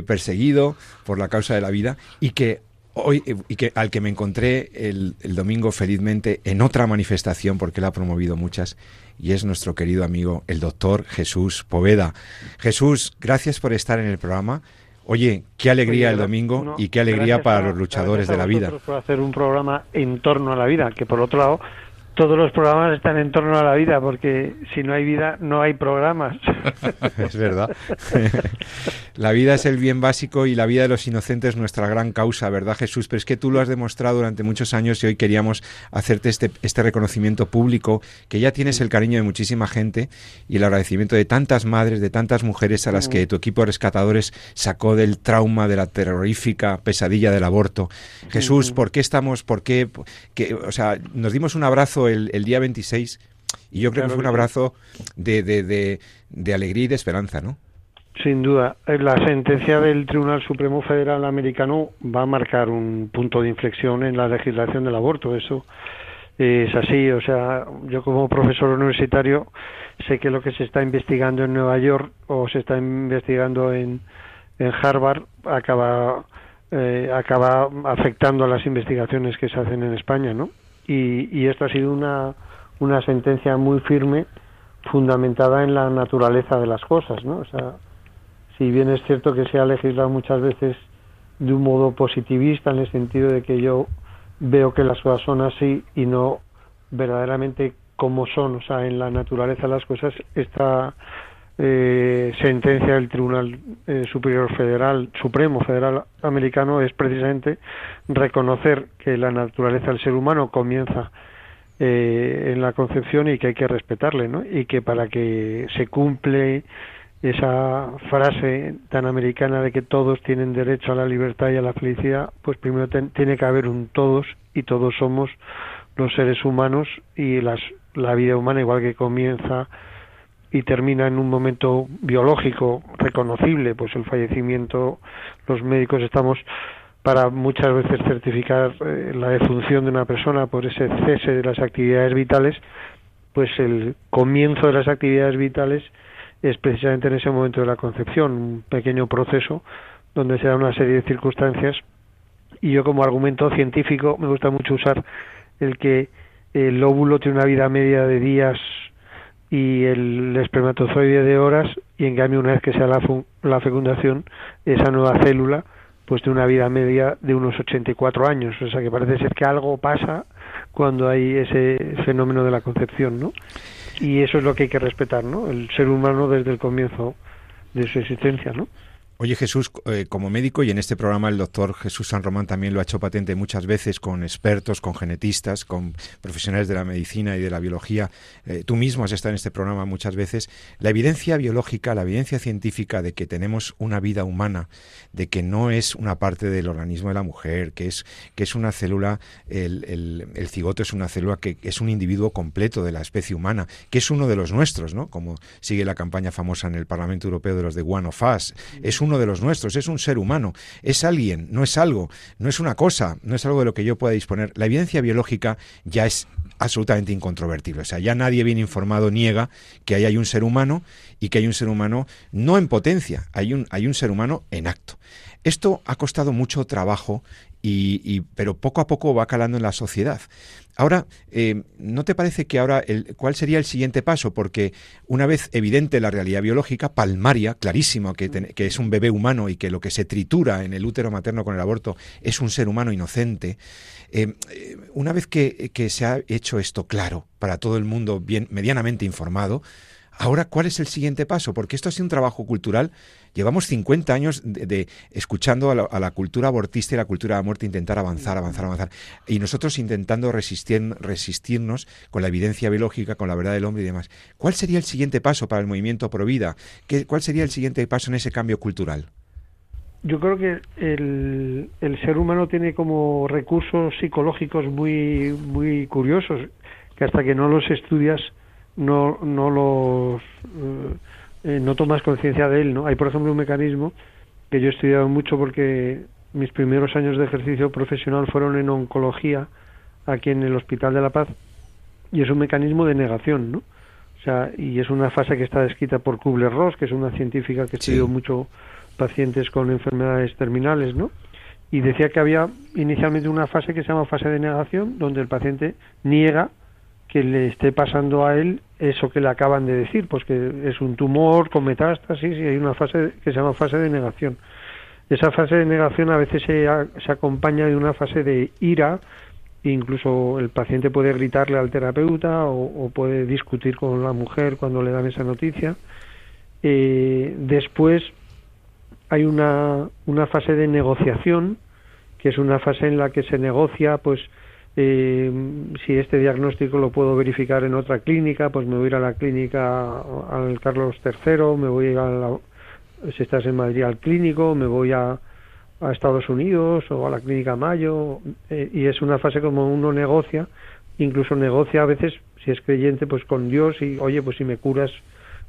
perseguido por la causa de la vida y que hoy y que al que me encontré el, el, domingo felizmente en otra manifestación porque él ha promovido muchas y es nuestro querido amigo el doctor Jesús Poveda. Jesús, gracias por estar en el programa. Oye, qué alegría el domingo y qué alegría para los luchadores de la vida. Por hacer un programa en torno a la vida, que por otro lado todos los programas están en torno a la vida, porque si no hay vida, no hay programas. es verdad. la vida es el bien básico y la vida de los inocentes nuestra gran causa, ¿verdad, Jesús? Pero es que tú lo has demostrado durante muchos años y hoy queríamos hacerte este, este reconocimiento público, que ya tienes el cariño de muchísima gente y el agradecimiento de tantas madres, de tantas mujeres a las que tu equipo de rescatadores sacó del trauma, de la terrorífica pesadilla del aborto. Jesús, ¿por qué estamos, por qué, que, o sea, nos dimos un abrazo el, día 26 y yo creo que fue un abrazo de, de, alegría y de esperanza, ¿no? Sin duda. Eh, la sentencia del Tribunal Supremo Federal Americano va a marcar un punto de inflexión en la legislación del aborto. Eso es así. O sea, yo como profesor universitario sé que lo que se está investigando en Nueva York o se está investigando en, en Harvard acaba, eh, acaba afectando a las investigaciones que se hacen en España, ¿no? y, y esto ha sido una, una sentencia muy firme fundamentada en la naturaleza de las cosas, ¿no? O sea, si bien es cierto que se ha legislado muchas veces de un modo positivista en el sentido de que yo veo que las cosas son así y no verdaderamente como son, o sea, en la naturaleza de las cosas, esta eh, sentencia del Tribunal eh, Superior Federal, Supremo Federal Americano es precisamente reconocer que la naturaleza del ser humano comienza eh, en la concepción y que hay que respetarle, ¿no? Y que para que se cumple esa frase tan americana de que todos tienen derecho a la libertad y a la felicidad, pues primero tiene que haber un todos y todos somos los seres humanos y las, la vida humana igual que comienza y termina en un momento biológico reconocible, pues el fallecimiento, los médicos estamos para muchas veces certificar eh, la defunción de una persona por ese cese de las actividades vitales, pues el comienzo de las actividades vitales es precisamente en ese momento de la concepción, un pequeño proceso donde se da una serie de circunstancias y yo como argumento científico me gusta mucho usar el que el óvulo tiene una vida media de días y el espermatozoide de horas y en cambio una vez que sea la, la fecundación esa nueva célula pues de una vida media de unos 84 años o sea que parece ser que algo pasa cuando hay ese fenómeno de la concepción ¿no? Y eso es lo que hay que respetar ¿no? el ser humano desde el comienzo de su existencia ¿no? Oye Jesús, eh, como médico y en este programa el doctor Jesús San Román también lo ha hecho patente muchas veces con expertos, con genetistas, con profesionales de la medicina y de la biología. Eh, tú mismo has estado en este programa muchas veces. La evidencia biológica, la evidencia científica de que tenemos una vida humana, de que no es una parte del organismo de la mujer, que es, que es una célula, el, el, cigoto es una célula que es un individuo completo de la especie humana, que es uno de los nuestros, ¿no? Como sigue la campaña famosa en el Parlamento Europeo de los de One of Us. Es un uno de los nuestros, es un ser humano, es alguien, no es algo, no es una cosa, no es algo de lo que yo pueda disponer. La evidencia biológica ya es absolutamente incontrovertible. O sea, ya nadie bien informado niega que ahí hay un ser humano y que hay un ser humano no en potencia, hay un, hay un ser humano en acto. Esto ha costado mucho trabajo y, pero poco a poco va calando en la sociedad. Ahora, eh, ¿no te parece que ahora el, cuál sería el siguiente paso? Porque una vez evidente la realidad biológica, palmaria, clarísimo, que, que, es un bebé humano y que lo que se tritura en el útero materno con el aborto es un ser humano inocente, eh, eh, una vez que, que, se ha hecho esto claro para todo el mundo bien medianamente informado, Ahora, ¿cuál es el siguiente paso? Porque esto ha sido un trabajo cultural. Llevamos 50 años de, escuchando a la, cultura abortista y la cultura de la muerte intentar avanzar, avanzar, avanzar. Y nosotros intentando resistir, resistirnos con la evidencia biológica, con la verdad del hombre y demás. ¿Cuál sería el siguiente paso para el movimiento pro vida? ¿Cuál sería el siguiente paso en ese cambio cultural? yo creo que el, el, ser humano tiene como recursos psicológicos muy muy curiosos que hasta que no los estudias no no los eh, no tomas conciencia de él no hay por ejemplo un mecanismo que yo he estudiado mucho porque mis primeros años de ejercicio profesional fueron en oncología aquí en el Hospital de la Paz y es un mecanismo de negación no o sea y es una fase que está descrita por Kubler-Ross que es una científica que estudió mucho pacientes con enfermedades terminales, ¿no? Y decía que había inicialmente una fase que se llama fase de negación, donde el paciente niega que le esté pasando a él eso que le acaban de decir, pues que es un tumor con metástasis y hay una fase que se llama fase de negación. Esa fase de negación a veces se, se acompaña de una fase de ira, incluso el paciente puede gritarle al terapeuta o, puede discutir con la mujer cuando le dan esa noticia. Eh, después hay una, una fase de negociación, que es una fase en la que se negocia, pues, eh, si este diagnóstico lo puedo verificar en otra clínica, pues me voy a ir a la clínica al Carlos III, me voy a la, si estás en Madrid al clínico, me voy a, a Estados Unidos o a la clínica Mayo, eh, y es una fase como uno negocia, incluso negocia a veces, si es creyente, pues con Dios y, oye, pues si me curas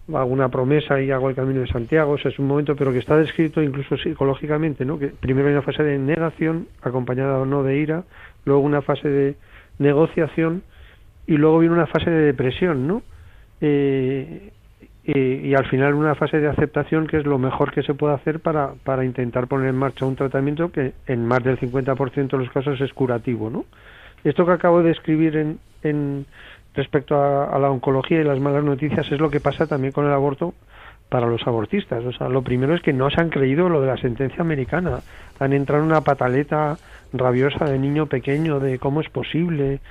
hago una promesa y hago el camino de Santiago, o sea, es un momento, pero que está descrito incluso psicológicamente, ¿no? Que primero hay una fase de negación, acompañada o no de ira, luego una fase de negociación y luego viene una fase de depresión, ¿no? Eh, y, al final una fase de aceptación que es lo mejor que se puede hacer para, para intentar poner en marcha un tratamiento que en más del 50% de los casos es curativo, ¿no? Esto que acabo de escribir en, en respecto a, la oncología y las malas noticias es lo que pasa también con el aborto para los abortistas. O sea, lo primero es que no se han creído lo de la sentencia americana. Han entrado en una pataleta rabiosa de niño pequeño de cómo es posible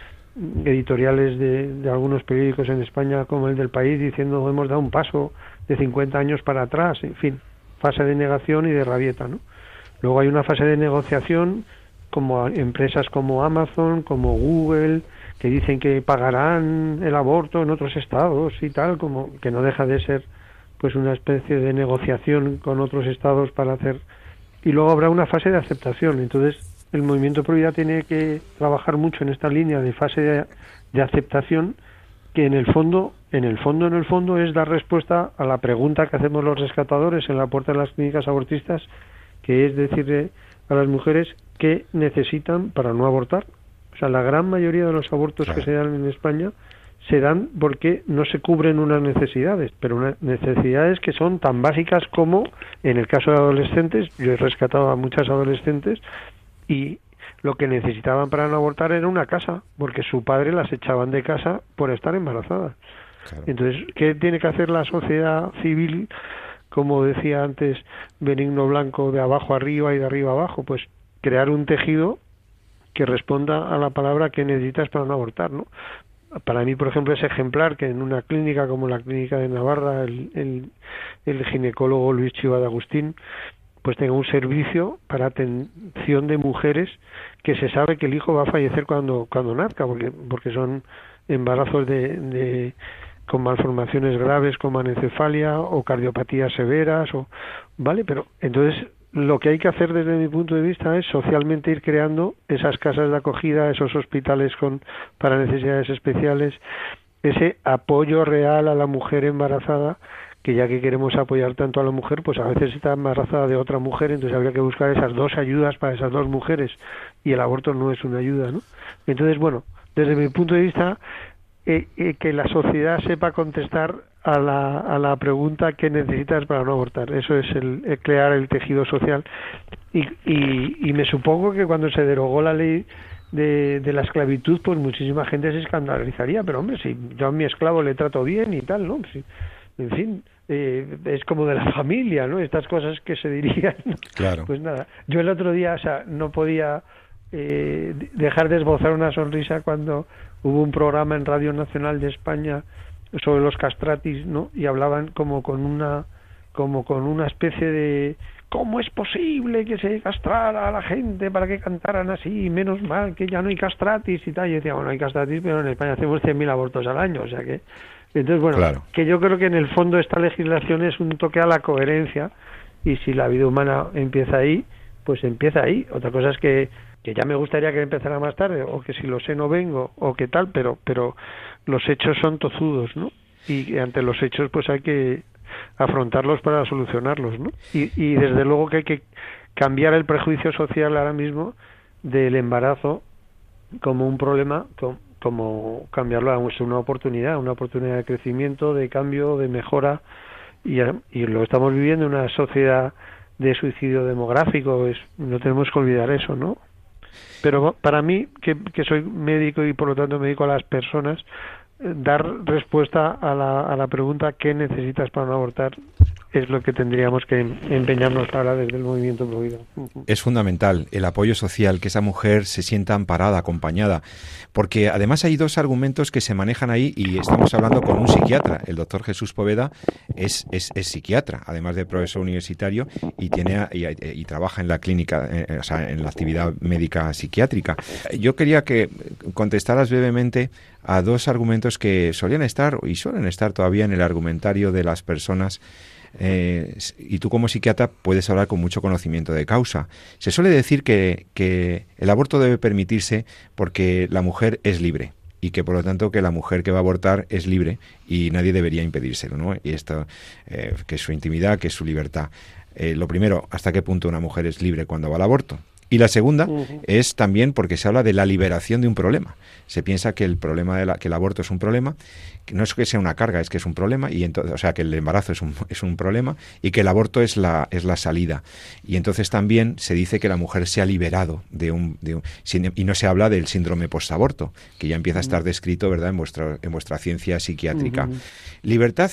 editoriales de, algunos periódicos en España como el del país diciendo hemos dado un paso de 50 años para atrás, en fin, fase de negación y de rabieta, ¿no? Luego hay una fase de negociación como empresas como Amazon, como Google, que dicen que pagarán el aborto en otros estados y tal, como que no deja de ser pues una especie de negociación con otros estados para hacer y luego habrá una fase de aceptación. Entonces, el movimiento pro vida tiene que trabajar mucho en esta línea de fase de, de, aceptación que en el fondo, en el fondo, en el fondo es dar respuesta a la pregunta que hacemos los rescatadores en la puerta de las clínicas abortistas, que es decirle a las mujeres qué necesitan para no abortar sea, la gran mayoría de los abortos que se dan en España se dan porque no se cubren unas necesidades, pero unas necesidades que son tan básicas como, en el caso de adolescentes, yo he rescatado a muchas adolescentes y lo que necesitaban para no abortar era una casa, porque su padre las echaban de casa por estar embarazadas. Entonces, ¿qué tiene que hacer la sociedad civil, como decía antes Benigno Blanco, de abajo arriba y de arriba abajo? Pues crear un tejido que responda a la palabra que necesitas para no abortar, ¿no? Para mí, por ejemplo, es ejemplar que en una clínica como la clínica de Navarra, el, el, ginecólogo Luis Chiva de Agustín, pues tenga un servicio para atención de mujeres que se sabe que el hijo va a fallecer cuando cuando nazca, porque porque son embarazos de, de con malformaciones graves como anencefalia o cardiopatías severas o vale, pero entonces lo que hay que hacer desde mi punto de vista es socialmente ir creando esas casas de acogida, esos hospitales con para necesidades especiales, ese apoyo real a la mujer embarazada, que ya que queremos apoyar tanto a la mujer, pues a veces está embarazada de otra mujer, entonces habría que buscar esas dos ayudas para esas dos mujeres y el aborto no es una ayuda, ¿no? Entonces, bueno, desde mi punto de vista, eh, eh, que la sociedad sepa contestar a la, a la pregunta que necesitas para no abortar. Eso es el, crear el tejido social. Y, y, y, me supongo que cuando se derogó la ley de, de, la esclavitud, pues muchísima gente se escandalizaría. Pero hombre, si yo a mi esclavo le trato bien y tal, ¿no? Si, en fin, eh, es como de la familia, ¿no? Estas cosas que se dirían. Claro. Pues nada, yo el otro día, o sea, no podía eh, dejar de esbozar una sonrisa cuando hubo un programa en Radio Nacional de España sobre los castratis, ¿no? Y hablaban como con una como con una especie de ¿cómo es posible que se castrara a la gente para que cantaran así? Menos mal que ya no hay castratis y tal. Y decía, bueno, hay castratis, pero en España hacemos 100.000 abortos al año, o sea que... Entonces, bueno, que yo creo que en el fondo esta legislación es un toque a la coherencia y si la vida humana empieza ahí, pues empieza ahí. Otra cosa es que, que ya me gustaría que empezara más tarde, o que si lo sé no vengo, o que tal, pero, pero los hechos son tozudos, ¿no? Y ante los hechos pues hay que afrontarlos para solucionarlos, ¿no? Y, y desde luego que hay que cambiar el prejuicio social ahora mismo del embarazo como un problema, como cambiarlo a una oportunidad, una oportunidad de crecimiento, de cambio, de mejora, y, y lo estamos viviendo en una sociedad de suicidio demográfico, es, no tenemos que olvidar eso, ¿no? Pero para mí, que, soy médico y por lo tanto me dedico a las personas, eh, dar respuesta a la, a la pregunta ¿qué necesitas para no abortar? Es lo que tendríamos que empeñarnos ahora desde el movimiento Provida. Es fundamental el apoyo social, que esa mujer se sienta amparada, acompañada, porque además hay dos argumentos que se manejan ahí y estamos hablando con un psiquiatra. El doctor Jesús Poveda es, es, psiquiatra, además de profesor universitario y, tiene, y, trabaja en la clínica, eh, o sea, en la actividad médica psiquiátrica. Yo quería que contestaras brevemente a dos argumentos que solían estar y suelen estar todavía en el argumentario de las personas eh, y tú como psiquiatra puedes hablar con mucho conocimiento de causa. Se suele decir que, que el aborto debe permitirse porque la mujer es libre y que por lo tanto que la mujer que va a abortar es libre y nadie debería impedírselo, ¿no? Y esto, eh, que es su intimidad, que es su libertad. Eh, lo primero, ¿hasta qué punto una mujer es libre cuando va al aborto? Y la segunda es también porque se habla de la liberación de un problema. Se piensa que el problema de la, que el aborto es un problema, que no es que sea una carga, es que es un problema y entonces, o sea, que el embarazo es un, es un problema y que el aborto es la es la salida. Y entonces también se dice que la mujer se ha liberado de un, de un y no se habla del síndrome postaborto, que ya empieza a estar descrito, ¿verdad?, en vuestra en vuestra ciencia psiquiátrica. Libertad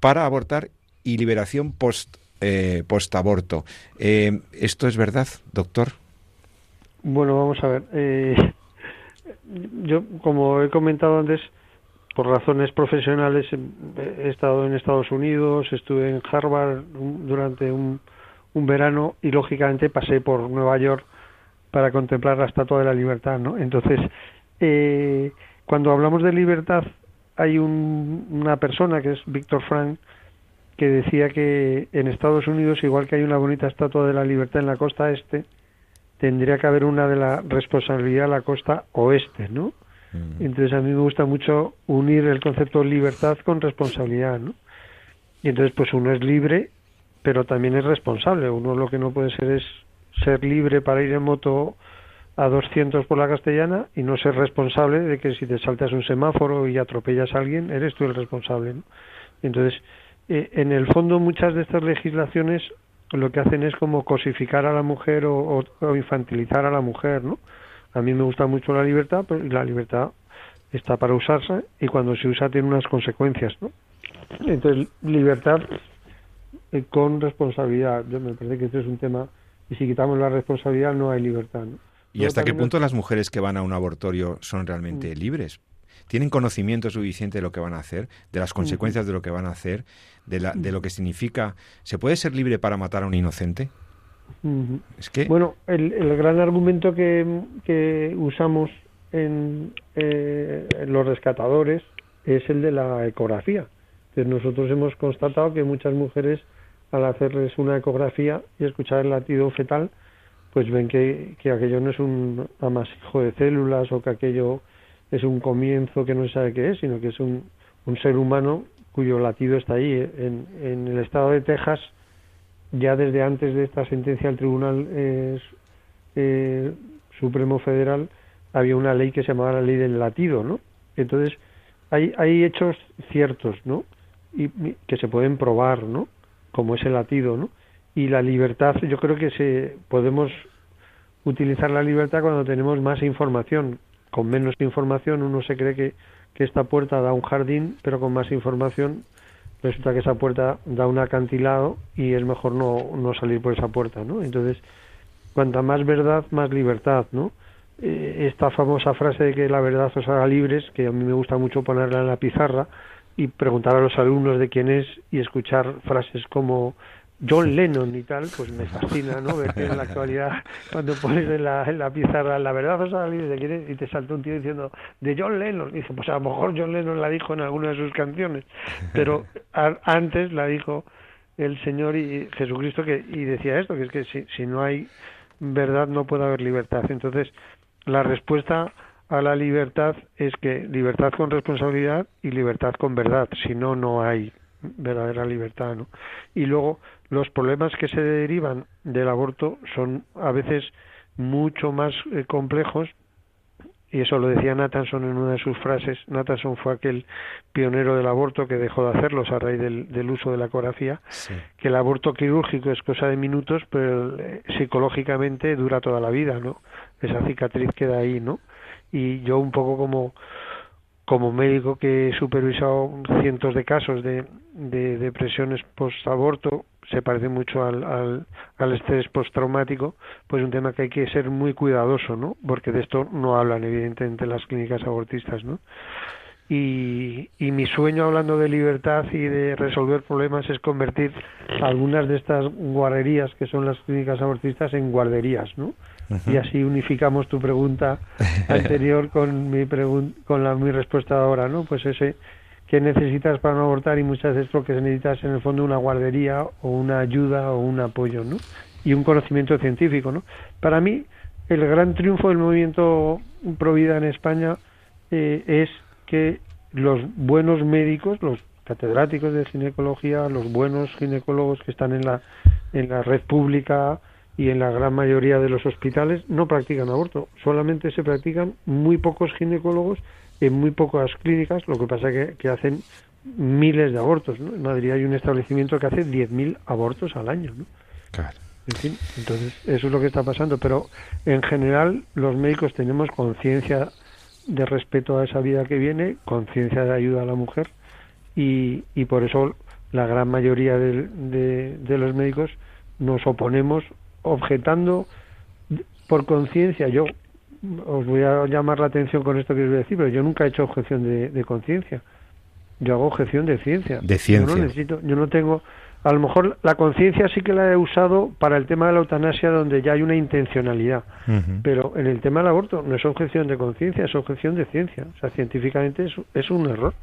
para abortar y liberación post eh, postaborto. Eh, ¿Esto es verdad, doctor? Bueno, vamos a ver. Eh, yo, como he comentado antes, por razones profesionales he estado en Estados Unidos, estuve en Harvard durante un, un verano y lógicamente pasé por Nueva York para contemplar la Estatua de la Libertad, ¿no? Entonces, eh, cuando hablamos de libertad, hay un, una persona que es Víctor Frank que decía que en Estados Unidos, igual que hay una bonita estatua de la libertad en la costa este, tendría que haber una de la responsabilidad en la costa oeste, ¿no? Mm. Entonces a mí me gusta mucho unir el concepto libertad con responsabilidad, ¿no? Y entonces pues uno es libre, pero también es responsable. Uno lo que no puede ser es ser libre para ir en moto a 200 por la castellana y no ser responsable de que si te saltas un semáforo y atropellas a alguien, eres tú el responsable, ¿no? Entonces, eh, en el fondo muchas de estas legislaciones lo que hacen es como cosificar a la mujer o, infantilizar a la mujer, ¿no? A mí me gusta mucho la libertad, pero la libertad está para usarse y cuando se usa tiene unas consecuencias, ¿no? Entonces, libertad eh, con responsabilidad. Yo me parece que este es un tema y si quitamos la responsabilidad no hay libertad, ¿no? ¿Y hasta qué punto las mujeres que van a un abortorio son realmente mm. libres? ¿Tienen conocimiento suficiente de lo que van a hacer, de las consecuencias de lo que van a hacer, de, la, de lo que significa? ¿Se puede ser libre para matar a un inocente? Es que... Bueno, el, el gran argumento que, que usamos en, eh, en, los rescatadores es el de la ecografía. Entonces nosotros hemos constatado que muchas mujeres al hacerles una ecografía y escuchar el latido fetal, pues ven que, que aquello no es un amasijo de células o que aquello es un comienzo que no se sabe qué es, sino que es un, un ser humano cuyo latido está ahí. En, en, el estado de Texas, ya desde antes de esta sentencia del Tribunal eh, Supremo Federal, había una ley que se llamaba la ley del latido, ¿no? Entonces, hay, hay hechos ciertos, ¿no? Y, que se pueden probar, ¿no? Como ese latido, ¿no? Y la libertad, yo creo que se podemos utilizar la libertad cuando tenemos más información, con menos información uno se cree que, que esta puerta da un jardín, pero con más información resulta que esa puerta da un acantilado y es mejor no, no salir por esa puerta, ¿no? Entonces, cuanta más verdad, más libertad, ¿no? Eh, esta famosa frase de que la verdad os haga libres, que a mí me gusta mucho ponerla en la pizarra y preguntar a los alumnos de quién es y escuchar frases como John Lennon y tal, pues me fascina, ¿no? Ver que en la actualidad, cuando pones en la, en la pizarra, la verdad o sea, y te salta un tío diciendo, de John Lennon. Y dice, pues a lo mejor John Lennon la dijo en alguna de sus canciones, pero antes la dijo el Señor y Jesucristo que y decía esto, que es que si, si no hay verdad no puede haber libertad. Entonces, la respuesta a la libertad es que libertad con responsabilidad y libertad con verdad, si no, no hay verdadera libertad. ¿no? Y luego, los problemas que se derivan del aborto son a veces mucho más eh, complejos y eso lo decía Nathanson en una de sus frases. Nathanson fue aquel pionero del aborto que dejó de hacerlos a raíz del, uso de la ecografía, que el aborto quirúrgico es cosa de minutos, pero eh, psicológicamente dura toda la vida, ¿no? Esa cicatriz queda ahí, ¿no? Y yo un poco como como médico que he supervisado cientos de casos de, de depresiones post-aborto, se parece mucho al, al, al estrés postraumático, pues un tema que hay que ser muy cuidadoso, ¿no? Porque de esto no hablan evidentemente las clínicas abortistas, ¿no? Y, y mi sueño hablando de libertad y de resolver problemas es convertir algunas de estas guarderías que son las clínicas abortistas en guarderías, ¿no? Y así unificamos tu pregunta anterior con mi con la mi respuesta ahora, ¿no? Pues ese que necesitas para no abortar y muchas veces lo que necesitas en el fondo una guardería o una ayuda o un apoyo, ¿no? Y un conocimiento científico, ¿no? Para mí, el gran triunfo del movimiento Provida en España eh, es que los buenos médicos, los catedráticos de ginecología, los buenos ginecólogos que están en la, en la red pública y en la gran mayoría de los hospitales no practican aborto, solamente se practican muy pocos ginecólogos en muy pocas clínicas, lo que pasa es que, hacen miles de abortos. ¿no? En Madrid hay un establecimiento que hace 10.000 abortos al año. ¿no? Claro. En fin, entonces eso es lo que está pasando, pero en general los médicos tenemos conciencia de respeto a esa vida que viene, conciencia de ayuda a la mujer y, y por eso la gran mayoría de, de los médicos nos oponemos objetando por conciencia. Yo os voy a llamar la atención con esto que os voy a decir, pero yo nunca he hecho objeción de, conciencia. Yo hago objeción de ciencia. De ciencia. Yo no necesito, yo no tengo, a lo mejor la conciencia sí que la he usado para el tema de la eutanasia donde ya hay una intencionalidad, pero en el tema del aborto no es objeción de conciencia, es objeción de ciencia. O sea, científicamente es, es un error.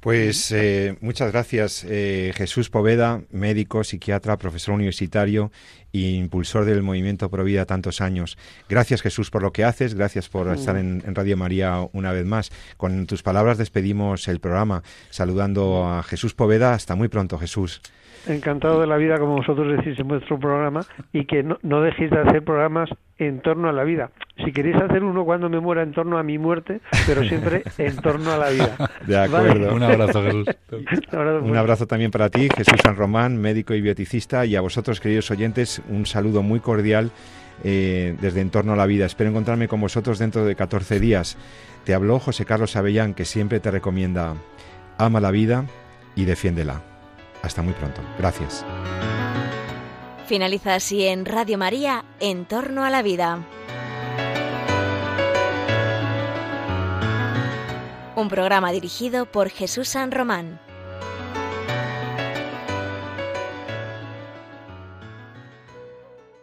Pues eh, muchas gracias, eh, Jesús Poveda, médico, psiquiatra, profesor universitario e impulsor del movimiento Provida tantos años. Gracias, Jesús, por lo que haces, gracias por estar en, Radio María una vez más. Con tus palabras despedimos el programa, saludando a Jesús Poveda. Hasta muy pronto, Jesús encantado de la vida, como vosotros decís en vuestro programa, y que no, no dejéis de hacer programas en torno a la vida. Si queréis hacer uno cuando me muera en torno a mi muerte, pero siempre en torno a la vida. De acuerdo. Un abrazo, Jesús. un abrazo también para ti, Jesús San Román, médico y bioticista, y a vosotros, queridos oyentes, un saludo muy cordial eh, desde En torno a la vida. Espero encontrarme con vosotros dentro de 14 días. Te habló José Carlos Avellán, que siempre te recomienda, ama la vida y defiéndela. Hasta muy pronto. Gracias. Finaliza así en Radio María, En torno a la vida. Un programa dirigido por Jesús San Román.